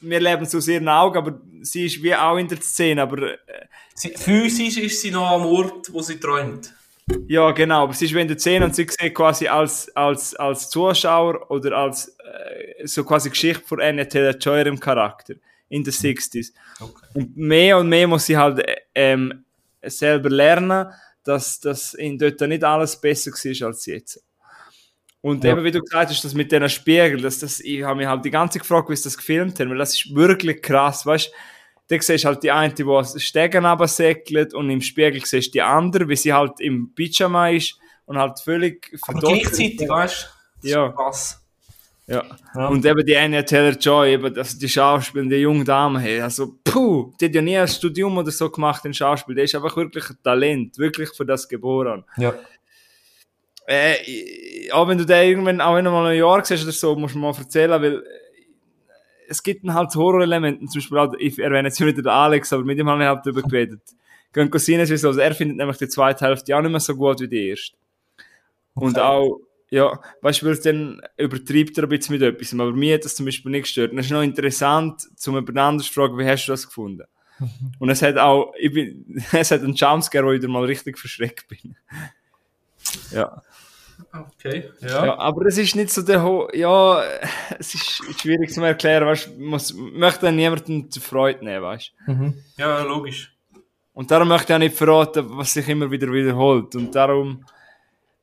wir leben es aus ihren Augen, aber sie ist wie auch in der Szene, aber, äh, Sie, physisch ist sie noch am Ort, wo sie träumt. ja, genau, aber sie ist wie in der Szene und sie sieht quasi als, als, als Zuschauer oder als, äh, so quasi Geschichte von Anya Taylor-Joy ihrem Charakter in den 60s. Okay. Und mehr und mehr muss sie halt äh, ähm, selber lernen, dass, dass in dort nicht alles besser war als jetzt. Und Ja. eben, wie du gesagt hast, das mit diesen Spiegeln, dass das, ich habe mich halt die ganze Zeit gefragt, wie sie das gefilmt haben, weil das ist wirklich krass, weißt du, siehst halt die eine, die die Stegen runtersäckelt und im Spiegel siehst du die andere, wie sie halt im Pyjama ist und halt völlig verdorben gleichzeitig, ist. weißt du? Ja. Krass. Ja. Ja. Und eben die Anya Taylor-Joy, eben das, die Schauspielerin, die junge Dame, hey, also, puh, die hat ja nie ein Studium oder so gemacht in Schauspiel, die ist einfach wirklich ein Talent, wirklich für das geboren. Ja. Äh, auch wenn du den irgendwann, auch wenn du mal ein Jahr siehst oder so, musst du mal erzählen, weil äh, es gibt dann halt Horrorelemente, zum Beispiel auch, ich erwähne jetzt wieder den Alex, aber mit dem haben wir halt drüber geredet. Gehen wieso, also er findet nämlich die zweite Hälfte auch nicht mehr so gut wie die erste. Und Okay. auch, ja, weißt du, weil es dann übertreibt er ein bisschen mit etwas, aber mir hat das zum Beispiel nicht gestört. Und es ist noch interessant, zum jemand anderes zu fragen, wie hast du das gefunden? Und es hat auch, ich bin, [laughs] es hat einen Jumpscare, wo ich wieder mal richtig verschreckt bin. [laughs] Ja. Okay. Ja. Ja. aber es ist nicht so der Ho ja, es ist schwierig zu erklären, weißt du, muss, möchte dann niemanden zur Freude nehmen, weißt du. Mhm. Ja, logisch. Und darum möchte ich auch nicht verraten, was sich immer wieder wiederholt. Und darum,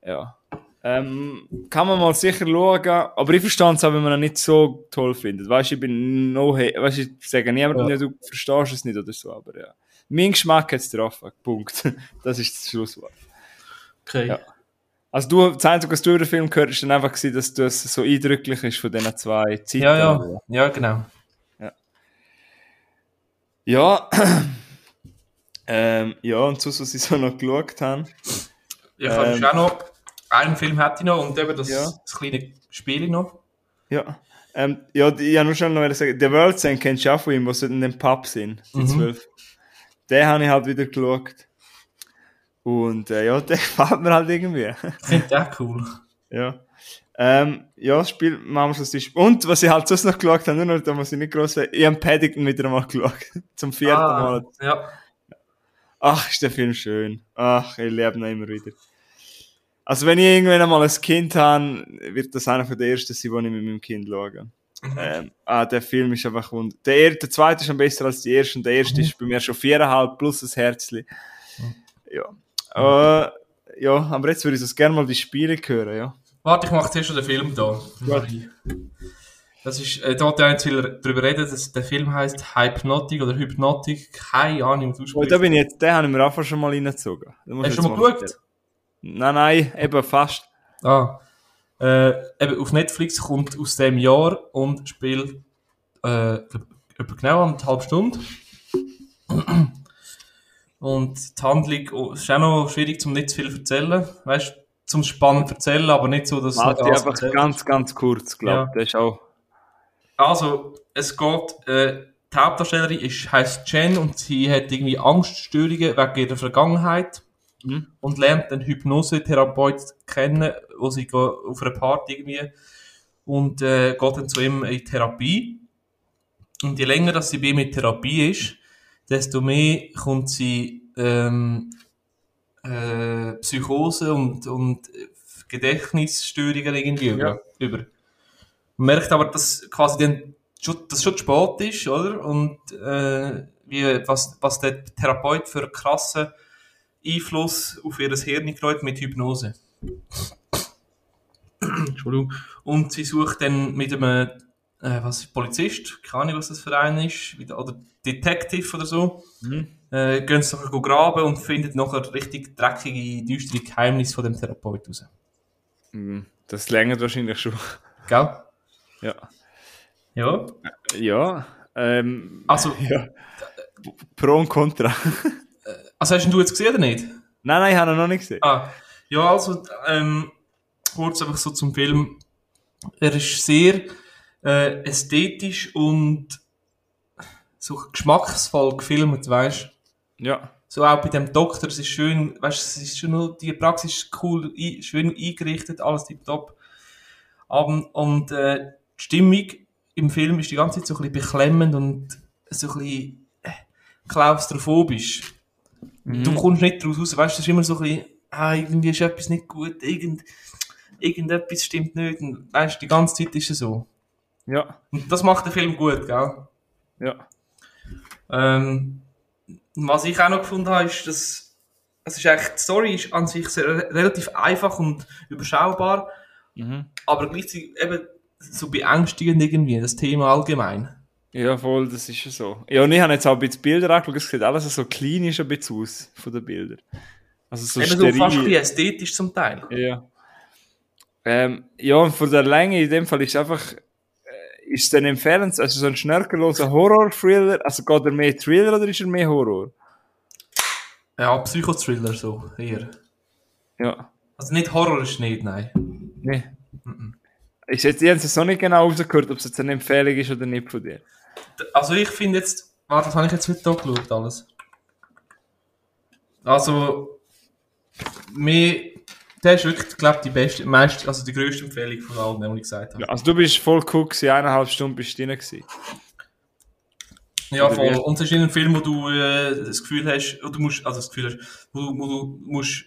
ja, ähm, kann man mal sicher schauen, aber ich verstehe es auch, wenn man ihn nicht so toll findet. Weißt du, ich bin no hate, weißt du, ich sage niemandem, Ja. ja. du verstehst es nicht oder so, aber ja. Mein Geschmack hat es getroffen, Punkt. [laughs] Das ist das Schlusswort. Okay. Ja. Also du, das Einzige, was du über den Film gehört hast, dann einfach gewesen, dass du es so eindrücklich ist von diesen zwei Zeiten. Ja, ja. Ja, genau. Ja, [clears throat] ähm, ja, und so, was ich so noch geschaut habe. Ich habe Ähm. auch noch einen Film hätte ich noch und eben das, Ja. das kleine Spiel noch. Ja. Ähm, ja, ich habe nur schon noch sagen, der World End kennst du auch von ihm, wo sie in dem Pub sind, die Mhm. zwölf. den habe ich halt wieder geschaut. Und äh, ja, [laughs] der gefällt mir halt irgendwie. Ich finde den cool. ja. Ähm, ja, das Spiel machen wir ist. Und was ich halt sonst noch geschaut habe, nur noch, da muss ich nicht groß werden, ich habe Paddington wieder mal [laughs] geschaut. Zum vierten Mal. Ah, ja. Ach, ist der Film schön. Ach, ich lebe ihn immer wieder. Also wenn ich irgendwann einmal ein Kind habe, wird das einer von der ersten sein, die ich mit meinem Kind schaue. Ähm, ah, der Film ist einfach wund. Der, er- der zweite ist schon besser als die erste und der erste ist bei mir schon viereinhalb plus ein Herzli. Ja. Äh, ja, aber jetzt würde ich so gerne mal die Spiele hören, ja. Warte, ich mache zuerst schon den Film da. Das ist, äh, der eins will darüber reden, dass der Film heißt Hypnotic oder Hypnotic, keine Ahnung, wie du Oh, da bin ich jetzt, den habe ich mir einfach schon mal reingezogen. Hast du jetzt schon mal geschaut? Nein, nein, eben fast. Ah. Äh, eben auf Netflix kommt aus dem Jahr und spielt äh, etwa genau anderthalb Stunden. Und die Handlung oh, ist auch noch schwierig, zum nicht zu viel zu erzählen. Weißt zum spannend erzählen, aber nicht so, dass Warte, alles einfach ganz, ganz kurz, glaube Ja. ich. Das ist auch. Also, es geht, äh, die Hauptdarstellerin ist, heisst Jen und sie hat irgendwie Angststörungen wegen ihrer Vergangenheit Mhm. und lernt einen Hypnosetherapeut kennen, wo sie auf einer Party irgendwie und äh, geht dann zu ihm in Therapie. Und je länger dass sie bei ihm in Therapie ist, desto mehr kommt sie ähm, äh, Psychose und, und Gedächtnisstörungen irgendwie Ja. über. Man merkt aber, dass quasi dann schon, dass schon spät ist, oder? Und äh, wie, was, was der Therapeut für einen krassen Einfluss auf ihr Hirn geräumt mit Hypnose. Entschuldigung. Und sie sucht dann mit einem äh, was ist Polizist, keine Ahnung, was das für einen ist, oder Detective oder so, Mhm. äh, gehen sie nachher graben und finden nachher richtig dreckige, düstere Geheimnisse von dem Therapeut raus. Mhm. Das längert wahrscheinlich schon. Gell? Ja. Ja. Ja. Ähm, Also, ja. Pro und Contra. Also hast du ihn jetzt gesehen oder nicht? nein, nein, ich habe ihn noch nicht gesehen. Ah, ja, also, ähm, kurz einfach so zum Film. Er ist sehr äh, ästhetisch und so geschmacksvoll gefilmt, weißt Ja. So auch bei dem Doktor, es ist schön, weißt es ist schon nur, die Praxis ist cool, ein, schön eingerichtet, alles tipptopp. Um, und äh, die Stimmung im Film ist die ganze Zeit so ein bisschen beklemmend und so ein bisschen äh, Du kommst nicht daraus raus, weißt du, es ist immer so ein bisschen, ah, irgendwie ist etwas nicht gut, irgend, irgendetwas stimmt nicht. Und, weißt du, die ganze Zeit ist es so. Ja. Und das macht den Film gut, gell? Ja. Ähm, was ich auch noch gefunden habe, ist, dass es ist eigentlich, die Story ist an sich sehr, relativ einfach und überschaubar, Mhm. aber gleichzeitig eben so beängstigend irgendwie, das Thema allgemein. Ja, voll, das ist ja so. Ja, und ich habe jetzt auch ein bisschen Bilder angeschaut, es sieht alles so klinisch ein bisschen aus von den Bildern. Also so eben so steril. fast ein ästhetisch zum Teil. Ja. Ähm, ja, und von der Länge in dem Fall ist einfach, äh, ist es dann empfehlenswert, also so ein schnörkelloser Horror-Thriller, also geht er mehr Thriller oder ist er mehr Horror? Ja, Psychothriller so, eher. Ja. Also nicht Horror ist nicht, nein. Nee. Ich jetzt, ich habe es noch nicht genau rausgehört, ob es jetzt eine Empfehlung ist oder nicht von dir. Also ich finde jetzt, warte, was habe ich jetzt heute da geschaut alles? Also, mir, der ist wirklich, glaube ich, die beste, meist, also die grösste Empfehlung von allen, die ich gesagt habe. Ja, also du bist voll cool gewesen, eineinhalb Stunden bist du drin gewesen. Ja, Oder voll. wie? Und es ist ein Film, wo du äh, das Gefühl hast, oder du musst, also das Gefühl hast, wo du, wo du musst,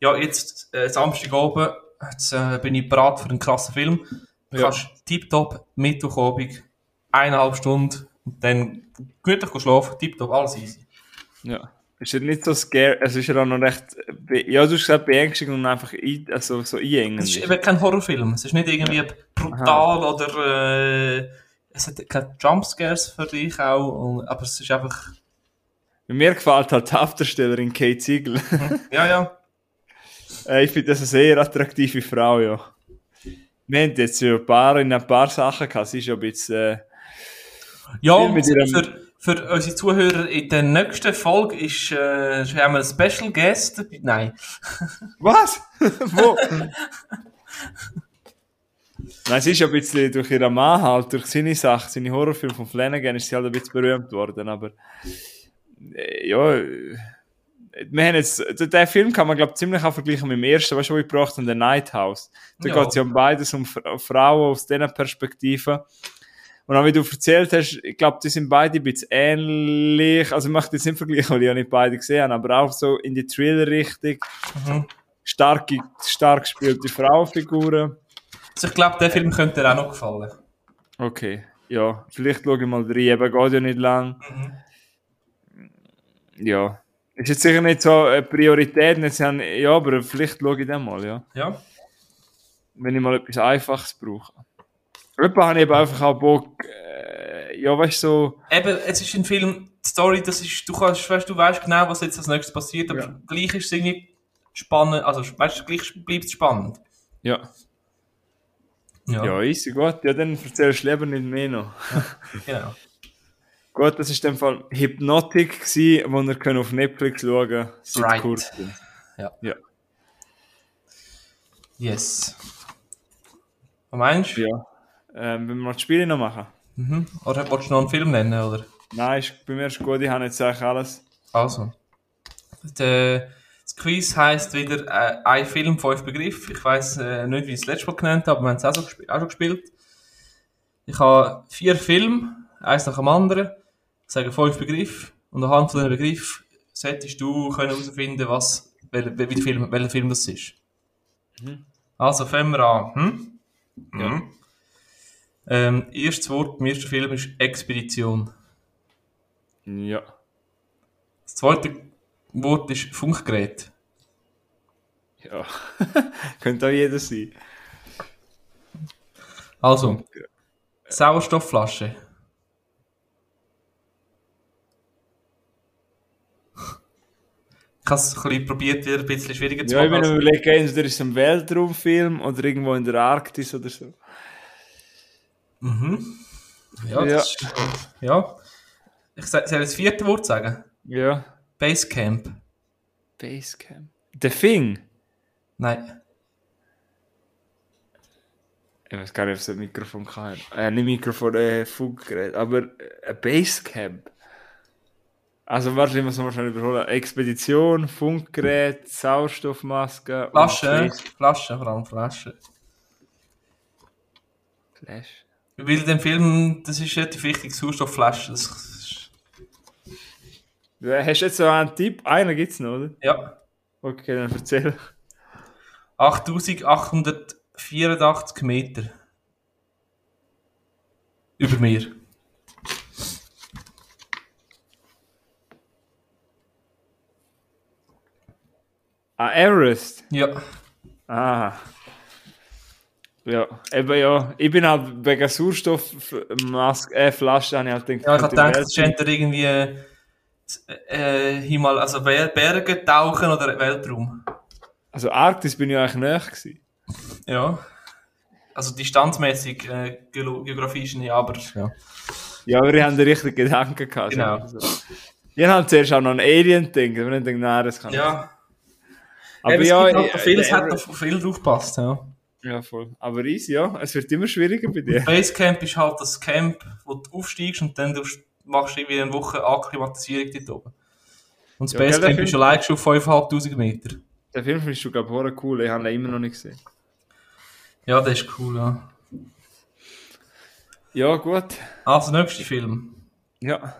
ja, jetzt äh, Samstagabend, jetzt äh, bin ich bereit für einen krassen Film. Du Ja. kannst tiptop, Mittwochabend, eineinhalb Stunden und dann gemütlich schlafen, tiptop, alles easy. Ja. Ist er nicht so scary, also ist er auch noch recht, ja, du hast gesagt beängstigend und einfach ein, also so einengend. Es ist eben kein Horrorfilm. Es ist nicht irgendwie brutal oder äh, es hat keine Jumpscares für dich auch, und, aber es ist einfach, Mir gefällt halt die Hauptdarstellerin Kate Siegel. ja, ja. [laughs] Äh, ich finde das eine sehr attraktive Frau, ja. Wir haben jetzt ja ein paar, in ein paar Sachen gehabt, sie ist ja ein bisschen, äh, Ja, für, für unsere Zuhörer in der nächsten Folge ist, äh, haben wir einen Special Guest. Nein. [laughs] Was? [laughs] Wo? Nein, sie ist ja ein bisschen durch ihren Mann halt, durch seine Sache, seine Horrorfilme von Flanagan ist sie halt ein bisschen berühmt worden, aber äh, ja, äh, wir haben jetzt, den Film kann man, glaube ich, ziemlich auch vergleichen mit dem ersten, was ich gebracht habe, The Night House. Da Ja. geht es ja um beides, um Fra- Frauen aus diesen Perspektiven. Und auch wie du erzählt hast, ich glaube, die sind beide ein bisschen ähnlich. Also ich möchte jetzt nicht vergleichen, weil ich ja nicht beide gesehen habe, aber auch so in die Thriller-Richtung. Mhm. Starke, stark gespielte Frauenfiguren. Also ich glaube, der Film könnte dir auch noch gefallen. Okay, ja, vielleicht schaue ich mal rein, eben geht ja nicht lang. Ja, ist jetzt sicher nicht so eine Priorität, nicht sagen, ja, aber vielleicht schaue ich den mal, ja. Ja. Wenn ich mal etwas Einfaches brauche. Etwa habe ich eben einfach auch Bock, äh, ja, weißt du, so, Eben, es ist ein Film, die Story, das ist, du kannst, weißt, du weißt genau, was jetzt als nächstes passiert, aber Ja. gleich ist es irgendwie spannend, also, weißt du, gleich bleibt es spannend. ja, Ja, ja, easy, gut, ja, dann erzählst du lieber nicht mehr noch. genau. [laughs] Gut, das ist in dem Fall Hypnotic gewesen, wo ihr könnt auf Netflix schauen könnt, seit Right. kurzem. Ja. Ja. Yes. Was meinst du? Ja. Ähm, wenn wir noch die Spiele noch machen? Mhm. Oder wolltest du noch einen Film nennen, oder? Nein, ist, bei mir ist gut, ich habe jetzt eigentlich alles. Also. Der, das Quiz heisst wieder äh, ein Film, fünf Begriffe. Ich weiss äh, nicht, wie ich es letztes Mal genannt habe, aber wir haben es auch, so auch schon gespielt. Ich habe vier Filme, eins nach dem anderen. Ich sage fünf Begriffe. Und anhand von diesen Begriffen solltest du können herausfinden, was, wel, wel, Film, welcher Film das ist. Also fangen wir an. Hm? Ja. Ähm, erstes Wort im ersten Film ist Expedition. Ja. Das zweite Wort ist Funkgerät. Ja. [laughs] Könnte auch jeder sein. Also, Sauerstoffflasche. Ich habe es ein bisschen probiert, wieder ein bisschen schwieriger zu Ja, ich bin machen. überlegen, entweder ist es ein Weltraumfilm oder irgendwo in der Arktis oder so. Mhm. Ja, Ja. das Ist, ja. Ich sa- soll das vierte Wort sagen? Ja. Basecamp. Basecamp. The Thing. Nein. Ich weiß gar nicht, ob es ein Mikrofon kann. Äh, nicht Mikrofon, äh, Funkgerät, aber äh, ein Basecamp. Also, warte, ich muss noch schnell überholen. Expedition, Funkgerät, Sauerstoffmaske. Flasche. Flasche, vor allem Flasche. Flash. Weil dem Film, das ist relativ wichtig, Sauerstoffflasche. Das Ja, Hast du jetzt so einen Tipp? Einer gibt's noch, oder? ja. Okay, dann erzähl. 8884 Meter. Über mir. Ah, Everest. Ja. Ah. Ja, eben ja. Ich bin halt wegen Sauerstoffmaske, äh, Flasche, habe ich halt gedacht, Ja, ich habe gedacht, es scheint er irgendwie äh, Himal, also Ber- Berge tauchen oder Weltraum. Also Arktis bin ich eigentlich näher gewesen. Ja. Also distanzmäßig, äh, ist nicht, aber ja. Ja, aber ich habe den richtigen Gedanken gehabt. Genau. sagen wir so. Ich habe halt zuerst auch noch an Alien gedacht, aber ich denke, nein, das kann nicht. Ja, Aber Eben, es ja, gibt halt noch ich- viel, es der hat Everest- viel drauf gepasst, ja. Ja, voll. Aber easy, ja. Es wird immer schwieriger bei dir. Basecamp ist halt das Camp, wo du aufsteigst und dann machst du irgendwie eine Woche Akklimatisierung dort oben. Und das Ja, gell, der Basecamp Film- ist allein schon auf 5'500 Meter. Den Film findest du, glaube ich, cool. Ich habe ihn immer noch nicht gesehen. Ja, das ist cool, ja. Ja, gut. Also, nächster Film. Ja.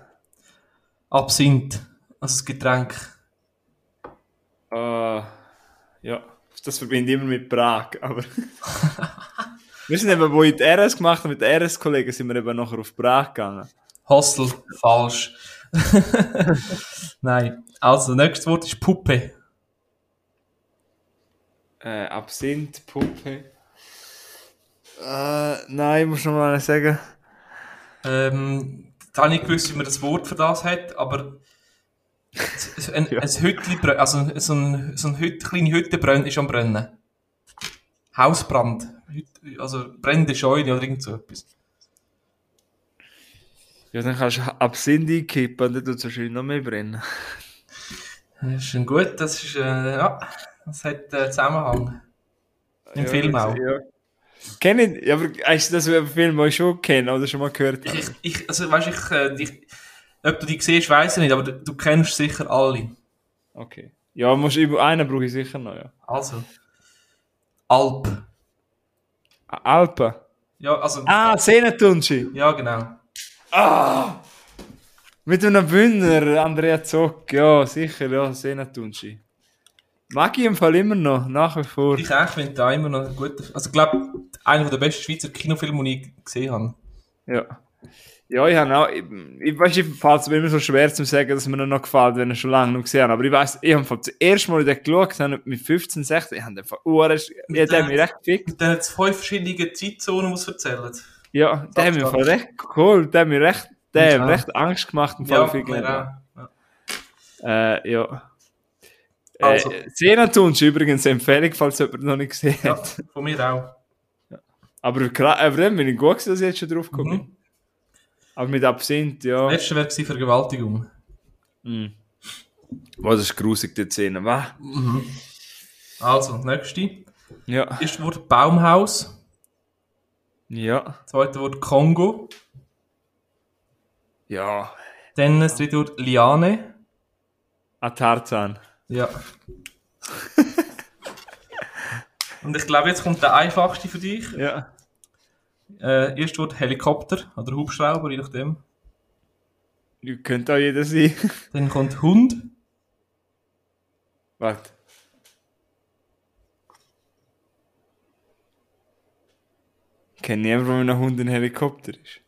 Absinth. Also das Getränk. Äh, ja. Das verbinde ich immer mit Prag, aber... [laughs] wir sind eben, wo ich die RS gemacht habe, mit den RS-Kollegen, sind wir eben nachher auf Prag gegangen. Hostel. Falsch. [laughs] Nein. Also, nächstes Wort ist Puppe. Äh, Absinth, Puppe. Äh, nein, ich muss noch mal sagen. Ähm, da habe ich nicht gewusst, wie man das Wort für das hat, aber ein, Ja. ein Hütli, also so ein, so ein Hüt, kleine Hütte brennt, ist am Brennen. Hausbrand. Also brennende Scheune oder irgend so etwas. Ja, dann kannst du Absinth einkippen, dann tut es wahrscheinlich noch mehr brennen. Das ist ein gut, das ist, äh, ja, das hat äh, Zusammenhang. Im ja, Film auch. Ja. Kenn ich, ja, aber ist das ein Film, den ich schon kenne oder schon mal gehört habe? Ich, ich, also weißt ich, äh, ich, Ob du die siehst, weiß ich nicht, aber du, du kennst sicher alle. Okay. Ja, musst, über einen brauche ich sicher noch, ja. Also. Alp. Alpen. Ja, also. Ah, Sehnetunci. Ja, genau. Mit einem Bündner, Andrea Zock. Ja, sicher, ja, Sehnetunci. Mag ich im Fall immer noch, nach wie vor. Ich auch finde da immer noch ein guter. Also, ich glaube, einer der besten Schweizer Kinofilme, die ich gesehen habe. Ja. Ja, ich habe auch, ich, ich weiß, ich fällt es mir immer so schwer zu sagen, dass mir noch gefällt, wenn ich schon lange noch gesehen habe. Aber ich weiß, ich habe das erste Mal den geschaut, habe mit 15, 16, ich habe den von Uhren, ja, der hat mich recht gefickt. Mit diesen zwei verschiedenen Zeitzonen, die es erzählt. Ja, der hat mich recht geholt, der hat mich recht, der hat Ja. mir recht Angst gemacht im Ja, Fall. mir auch. Ja. Äh, ja. Also. Äh, Sehnetunci übrigens eine Empfehlung, falls jemand noch nicht gesehen ja, hat. von mir auch. Aber, klar, aber dann bin ich gut dass ich jetzt schon drauf komme. Mhm. Aber mit Absinth, ja. Das letzte gewesen Vergewaltigung. Mhm. Das ist grusig, die Szene. Was? Also, nächste. Ja. Erste Wort Baumhaus. Ja. Zweite Wort Kongo. Ja. Dann das dritte Wort Liane. A Tarzan. Ja. [laughs] Und ich glaube, jetzt kommt der einfachste für dich. Ja. Äh, erste Wort Helikopter oder Hubschrauber, je nachdem. Könnte auch jeder sein. [laughs] Dann kommt Hund. Warte. Ich kenne niemanden, wo mit einem Hund ein Helikopter ist.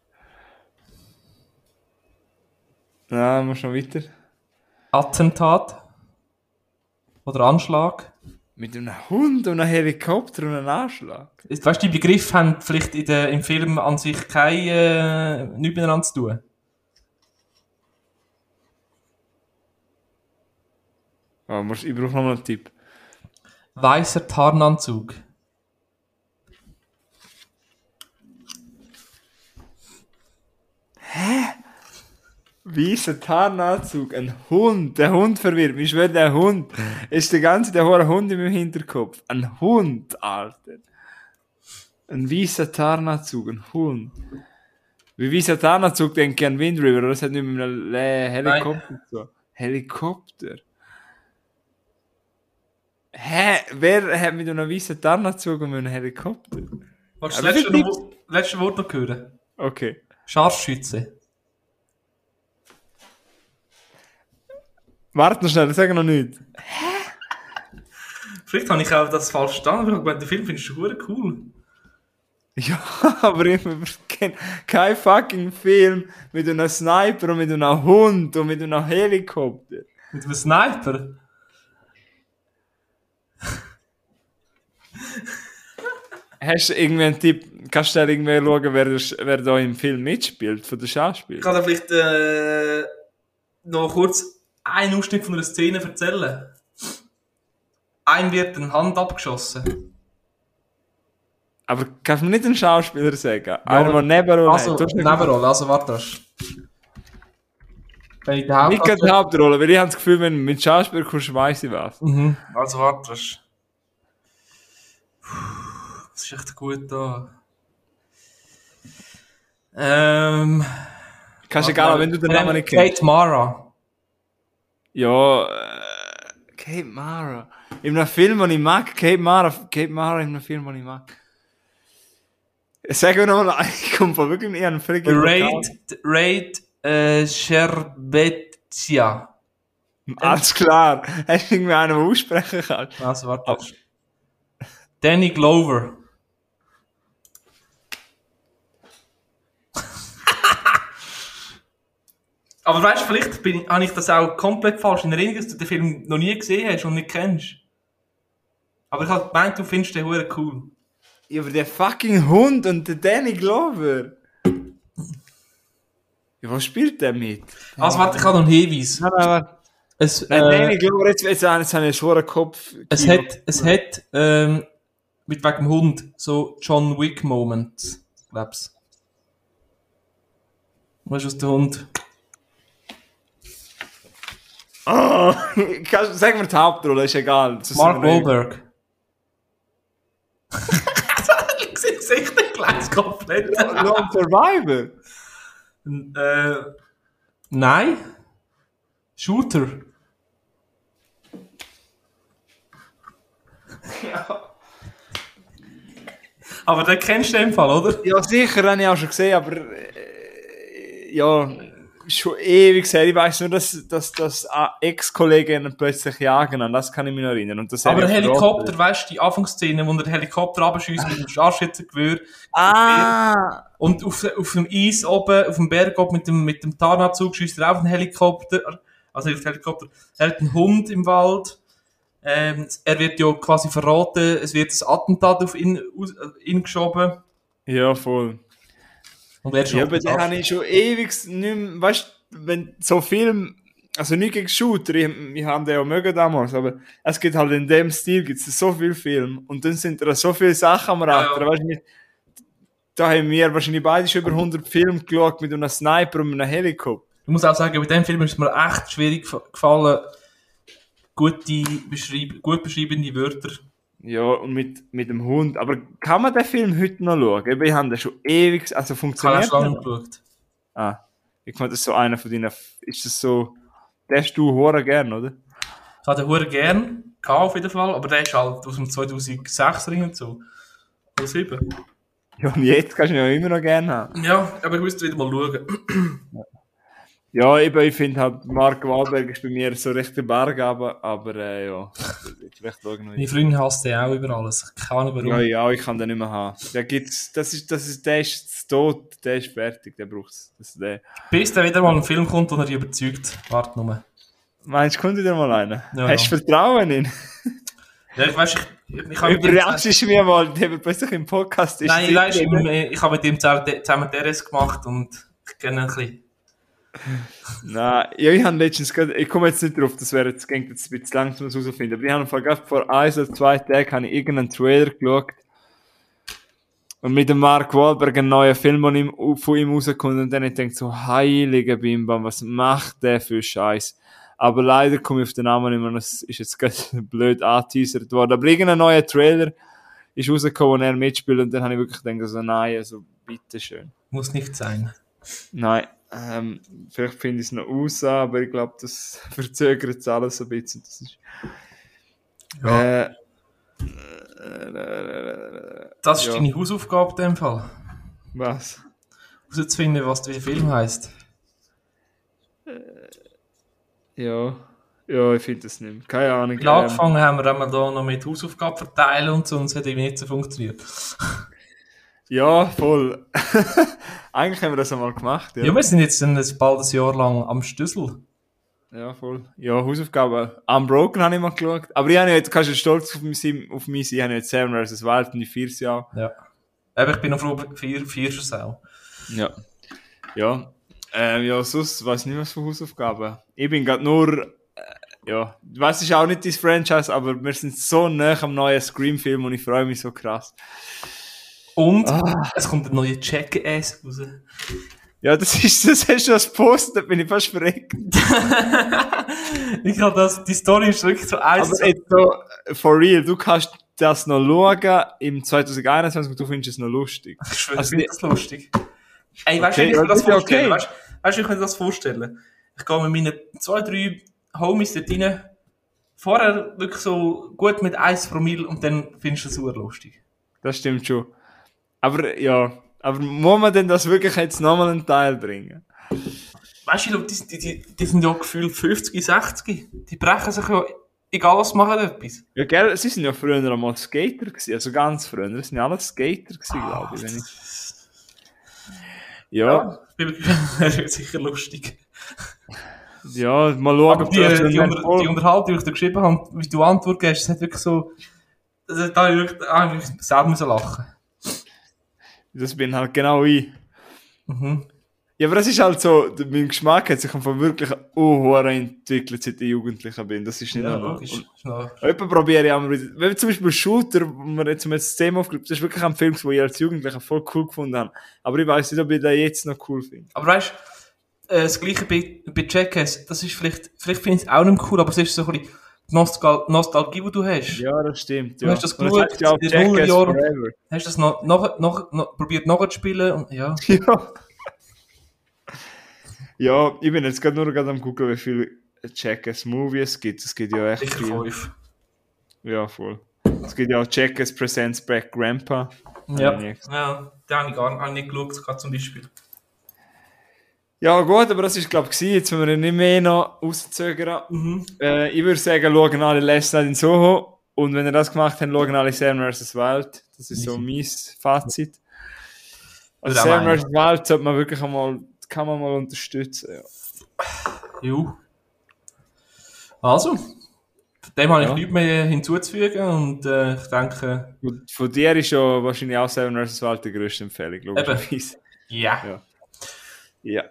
Na, muss noch weiter. Attentat. Oder Anschlag. Mit einem Hund und einem Helikopter und einem Anschlag. Weißt du, die Begriffe haben vielleicht in der, im Film an sich kein, äh, nichts miteinander zu tun. Oh, ich brauche nochmal einen Tipp. Weißer Tarnanzug. Weißer Tarnanzug, ein Hund, der Hund verwirrt mich. Ich schwöre, der Hund ist der ganze, der hohe Hund in meinem Hinterkopf. Ein Hund, Alter. Ein weißer Tarnanzug, ein Hund. Wie weißer Tarnanzug denke ich an Wind River, oder? Das hat nicht mit einem Helikopter zu. Helikopter. Hä? Wer hat mit einem weißen Tarnanzug und mit einem Helikopter? Willst du das letzte Wort noch hören? Okay. Scharfschütze. Warte noch schnell, sag noch nicht. Vielleicht habe ich auch das falsch verstanden, aber ich habe gemeint, den Film findest du cool. Ja, [laughs] aber ich kenne kein fucking Film mit einem Sniper und mit einem Hund und mit einem Helikopter. Mit einem Sniper. Hast du irgendwie einen Tipp? Kannst du da irgendwie schauen, wer, wer da im Film mitspielt, von der Ich Schauspieler? kann dir vielleicht äh, noch kurz einen Ausschnitt von einer Szene erzählen. Ein wird eine Hand abgeschossen. Aber kannst du mir nicht einen Schauspieler sagen? Einer, der Nebenrolle Also, hat. Nebenrolle, also warte. das. Wenn ich den Nicht gerade die Hauptrolle, weil ich habe das Gefühl, wenn du mit Schauspieler kommst, weiss ich was. Mhm. Also warte. Das ist echt gut da. Ähm. Kannst du egal, wenn du den Namen nicht kennst. Kate Mara. Ja, äh, Kate Mara. In einem Film, den ich mag, Kate Mara, Kate Mara in einem Film, den ich mag. Sag mir nochmal, [laughs] ich komme von wirklich an einen völlig Raid, Raid äh, Scherbetia. Alles klar. Hast [laughs] du irgendwie einen, der aussprechen? Also warte. Danny Glover. Aber weißt du, vielleicht bin, habe ich das auch komplett falsch in Erinnerung, dass du den Film noch nie gesehen hast und nicht kennst. Aber ich habe gemeint, du findest den hure cool. Ja, aber der fucking Hund und der Danny Glover. Ja, was spielt der mit? Also warte, ich habe noch einen Hinweis. Nein, nein, warte. Es, Nein, äh, Danny Glover, jetzt, jetzt, jetzt habe ich einen schweren Kopf. es hat, es hat ähm, mit wegen dem Hund so John Wick Moments, glaub's. Weißt du, was der Hund? Oh, sag mir die Hauptrolle, ist egal. Das ist Mark. Wahlberg. ich sehe Gesicht gleich komplett. Lone Survivor. äh, Nein. Shooter. ja. Aber den kennst du in dem Fall, oder? Ja, sicher, habe ich auch schon gesehen, aber äh, ja, schon ewig her. Ich weiß nur, dass, dass, dass Ex-Kollegen plötzlich jagen, an das kann ich mich noch erinnern. Und das Aber der ich Helikopter, weißt du, die Anfangsszene, wo der Helikopter abschießt mit dem Scharfschützengewehr Ah! und auf, auf dem Eis oben, auf dem Berg oben mit dem, mit dem Tarnanzug schießt er auf den Helikopter, also den Helikopter, er hat einen Hund im Wald, ähm, er wird ja quasi verraten, es wird ein Attentat auf ihn, aus, äh, ihn geschoben Ja, voll. Und er Ja, aber den habe ich schon ewig nicht mehr, weißt du, wenn so Film, also nicht gegen Shooter, ich, wir haben den ja mögen damals, aber es gibt halt in dem Stil gibt's so viel Film und dann sind da so viele Sachen am Rachter, Ja. weißt du, da haben wir wahrscheinlich beide schon über 100 Filme geschaut mit einem Sniper und einem Helikopter. Ich muss auch sagen, bei dem Film ist mir echt schwierig gef- gefallen, gute, beschreib gut beschreibende Wörter. Ja, und mit, mit dem Hund. Aber kann man den Film heute noch schauen? Ich habe den schon ewig, also Ich habe funktioniert erst lange geschaut. Ah, ich meine, das ist so einer von deinen, ist das so, den hast du hure gern, oder? Ich hatte den Huren gern, gehabt auf jeden Fall, aber der ist halt aus dem 2006 und so. Oder 7. Ja, und jetzt kannst du ihn ja immer noch gern haben. Ja, aber ich müsste wieder mal schauen. Ja, eben, ich finde halt, Mark Wahlberg ist bei mir so recht der Berg, aber, aber äh, ja, vielleicht schauen wir Meine nicht. Freundin hasst den auch über alles. Keine Ahnung warum. Ja, ja, ich kann den nicht mehr haben. Der gibt's, das ist, das ist, der ist tot, der ist fertig, der braucht's. Das ist der. Bis dann wieder mal ein Film kommt, und er dich überzeugt. Warte nur. Meinst du, kommt dir mal einer? Ja, Hast du ja. Vertrauen in? Ja, ich weiß, ich, ich, ich habe Überraschst du mich mal, der plötzlich im Podcast ist. Nein, ich ich, ich habe mit ihm zusammen DRS gemacht und ich kenne ein bisschen. Nein, ja, ich habe letztens gerade, ich komme jetzt nicht drauf, das wäre jetzt, jetzt ein bisschen lang, um es herauszufinden, aber ich habe vor, vor ein oder zwei Tagen habe ich irgendeinen Trailer geschaut und mit dem Mark Wahlberg einen neuen Film von ihm, von ihm rausgekommen und dann ich denke so, heilige Bimbam, was macht der für Scheiß? Aber leider komme ich auf den Namen nicht mehr, das ist jetzt gerade [laughs] blöd angeteasert worden, aber irgendein neuer Trailer ist rausgekommen, wo er mitspielt und dann habe ich wirklich gedacht, so, nein, also, bitteschön. Muss nicht sein. Nein, ähm, vielleicht finde ich es noch aus, aber ich glaube, das [laughs] verzögert es alles ein bisschen. Das ist, Ja. äh, äh, Das ist ja. deine Hausaufgabe in dem Fall. was? Herauszufinden, was der Film heisst. Ja, ja, ich finde das nicht mehr. Keine Ahnung. Ja, angefangen haben wir einmal da noch mit Hausaufgaben verteilen und so, und es hat irgendwie nicht so funktioniert. [laughs] ja, voll. [laughs] Eigentlich haben wir das einmal gemacht, ja. Ja, wir sind jetzt ein, bald ein Jahr lang am Stüssel. Ja, voll. Ja, Hausaufgaben. Unbroken habe ich mal geschaut. Aber ich habe jetzt, kannst du stolz auf mich sein, auf mich sein, ich habe jetzt Seven vs. Wild und die vier Jahre. Ja. Aber ich bin noch froh, vier, vier schon sau. Ja. Ja. Ähm, ja, sonst weiß ich nicht was für Hausaufgaben. Ich bin gerade nur, äh, ja, du weißt, es ist auch nicht dein Franchise, aber wir sind so nah am neuen Scream-Film und ich freue mich so krass. Und Ah. es kommt ein neuer Jackass raus. Ja, das ist, das hast du als Post, da bin ich fast verreckt. [laughs] ich habe das, die Story ist wirklich so eins. Aber jetzt so, for real, du kannst das noch schauen im 2021 und du findest es noch lustig. Ich schwöre, Also ich das lustig. Ey, weißt du, Okay, wie ich mir das das ist ja vorstelle? okay. Weißt du, weißt, du, wie ich mir das vorstelle? Ich gehe mit meinen zwei, drei Homies dort rein, vorher wirklich so gut mit 1 Promille und dann findest du es super lustig. Das stimmt schon. Aber, ja, aber muss man denn das wirklich jetzt nochmal einen Teil bringen? Weißt du, die, die, die, die sind ja gefühlt 50, 60. Die brechen sich ja, egal was machen, etwas. Ja, gell, sie sind ja früher einmal Skater gewesen, also ganz früher. Das sind ja alle Skater gewesen, glaube ich. Wenn ich. Ja, das [laughs] wird sicher lustig. ja, mal schauen, ob die, das die, unter, die Unterhaltung, die ich dir geschrieben habe, wie du Antwort gibst, das hat wirklich so, das hat da wirklich, ah, ich selber müssen lachen. Das bin halt genau ich. Mhm. Ja, aber das ist halt so, mein Geschmack hat sich einfach wirklich oh, entwickelt, seit ich Jugendlicher bin. Das ist nicht Ja, normal. logisch. Ja. Etwa probiere ich auch mal wieder. Wenn zum Beispiel Shooter, wo wir jetzt jetzt das Thema aufgegriffen das ist wirklich ein Film, den ich als Jugendlicher voll cool gefunden habe. Aber ich weiß nicht, ob ich den jetzt noch cool finde. Aber weißt du, äh, das gleiche bei, bei Jackass, das ist vielleicht, vielleicht finde ich es auch nicht cool, aber es ist so ein bisschen die Nostal Nostalgie, die du hast. Ja, das stimmt. Du ja. hast das geschaut, heißt ja auch in den Nullerjahren. Forever. Hast du das noch, noch, noch, noch probiert nachzuspielen und ja. [laughs] Ja. Ja, ich bin jetzt gerade nur gerade am gucken, wie viele Jackass Movies es gibt. Es gibt ja echt Sicher viel. fünf. Ja, voll. Es gibt ja auch Jackass Presents Back Grandpa. Ja, nicht ja den habe ich gar hab ich nicht geschaut, gerade zum Beispiel. Ja, gut, aber das ist, glaube ich. Jetzt müssen wir nicht mehr noch rauszögern. Mhm. Äh, ich würde sagen, schauen alle Last Night in Soho. Und wenn ihr das gemacht habt, schauen alle Sam vs. Wild. Das ist so mein Fazit. Also auch Sam vs. Wild sollte man wirklich einmal, kann man mal unterstützen. Ja. Jo. Also, dem habe ich Ja. nichts mehr hinzuzufügen und äh, ich denke, Und von dir ist ja wahrscheinlich auch Sam vs. Wild die grösste Empfehlung, logischerweise. ja. Ja. Ja.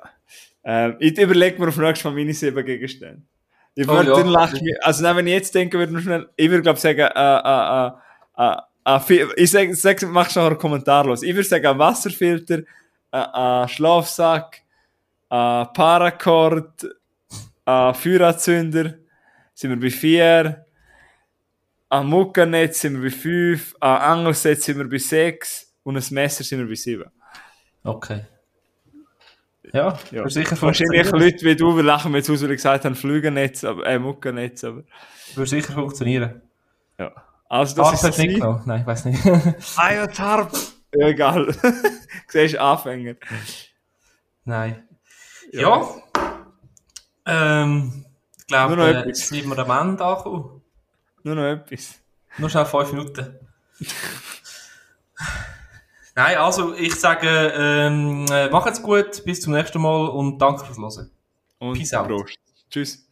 Ähm, ich überlege mir auf nächstes Mal meine sieben Gegenstände. Ich Oh, würde ja. dann lachen, also nein, wenn ich jetzt denke, würde ich schnell, ich würde glaube sagen, äh, äh, äh, äh, äh, ich sag, sag mach schon einen Kommentar los. Ich würde sagen, ein Wasserfilter, äh, ein Schlafsack, ein Paracord, ein Feueranzünder, sind wir bei vier, ein Muckernetz sind wir bei fünf, ein Angelset sind wir bei sechs und ein Messer sind wir bei sieben. Okay. Ja, Ja. sicher Wahrscheinlich. Leute wie du, wir lachen mir jetzt aus, weil ich gesagt habe, Flügennetz, aber, äh, Muckernetz, aber, Würde sicher funktionieren. ja. Also, Das das Tarp ist hat nicht genommen. Nein, ich weiß nicht. [laughs] Ah ja, Tarp. Ja, egal. [laughs] du siehst Anfänger. Nein. Ja. Ähm, ich glaube, äh, jetzt sind wir am Ende angekommen. Nur noch etwas. Nur schnell fünf Minuten. [laughs] Nein, also ich sage, ähm, äh, macht's gut, bis zum nächsten Mal und danke fürs Hören. Und Peace out. Prost. Tschüss.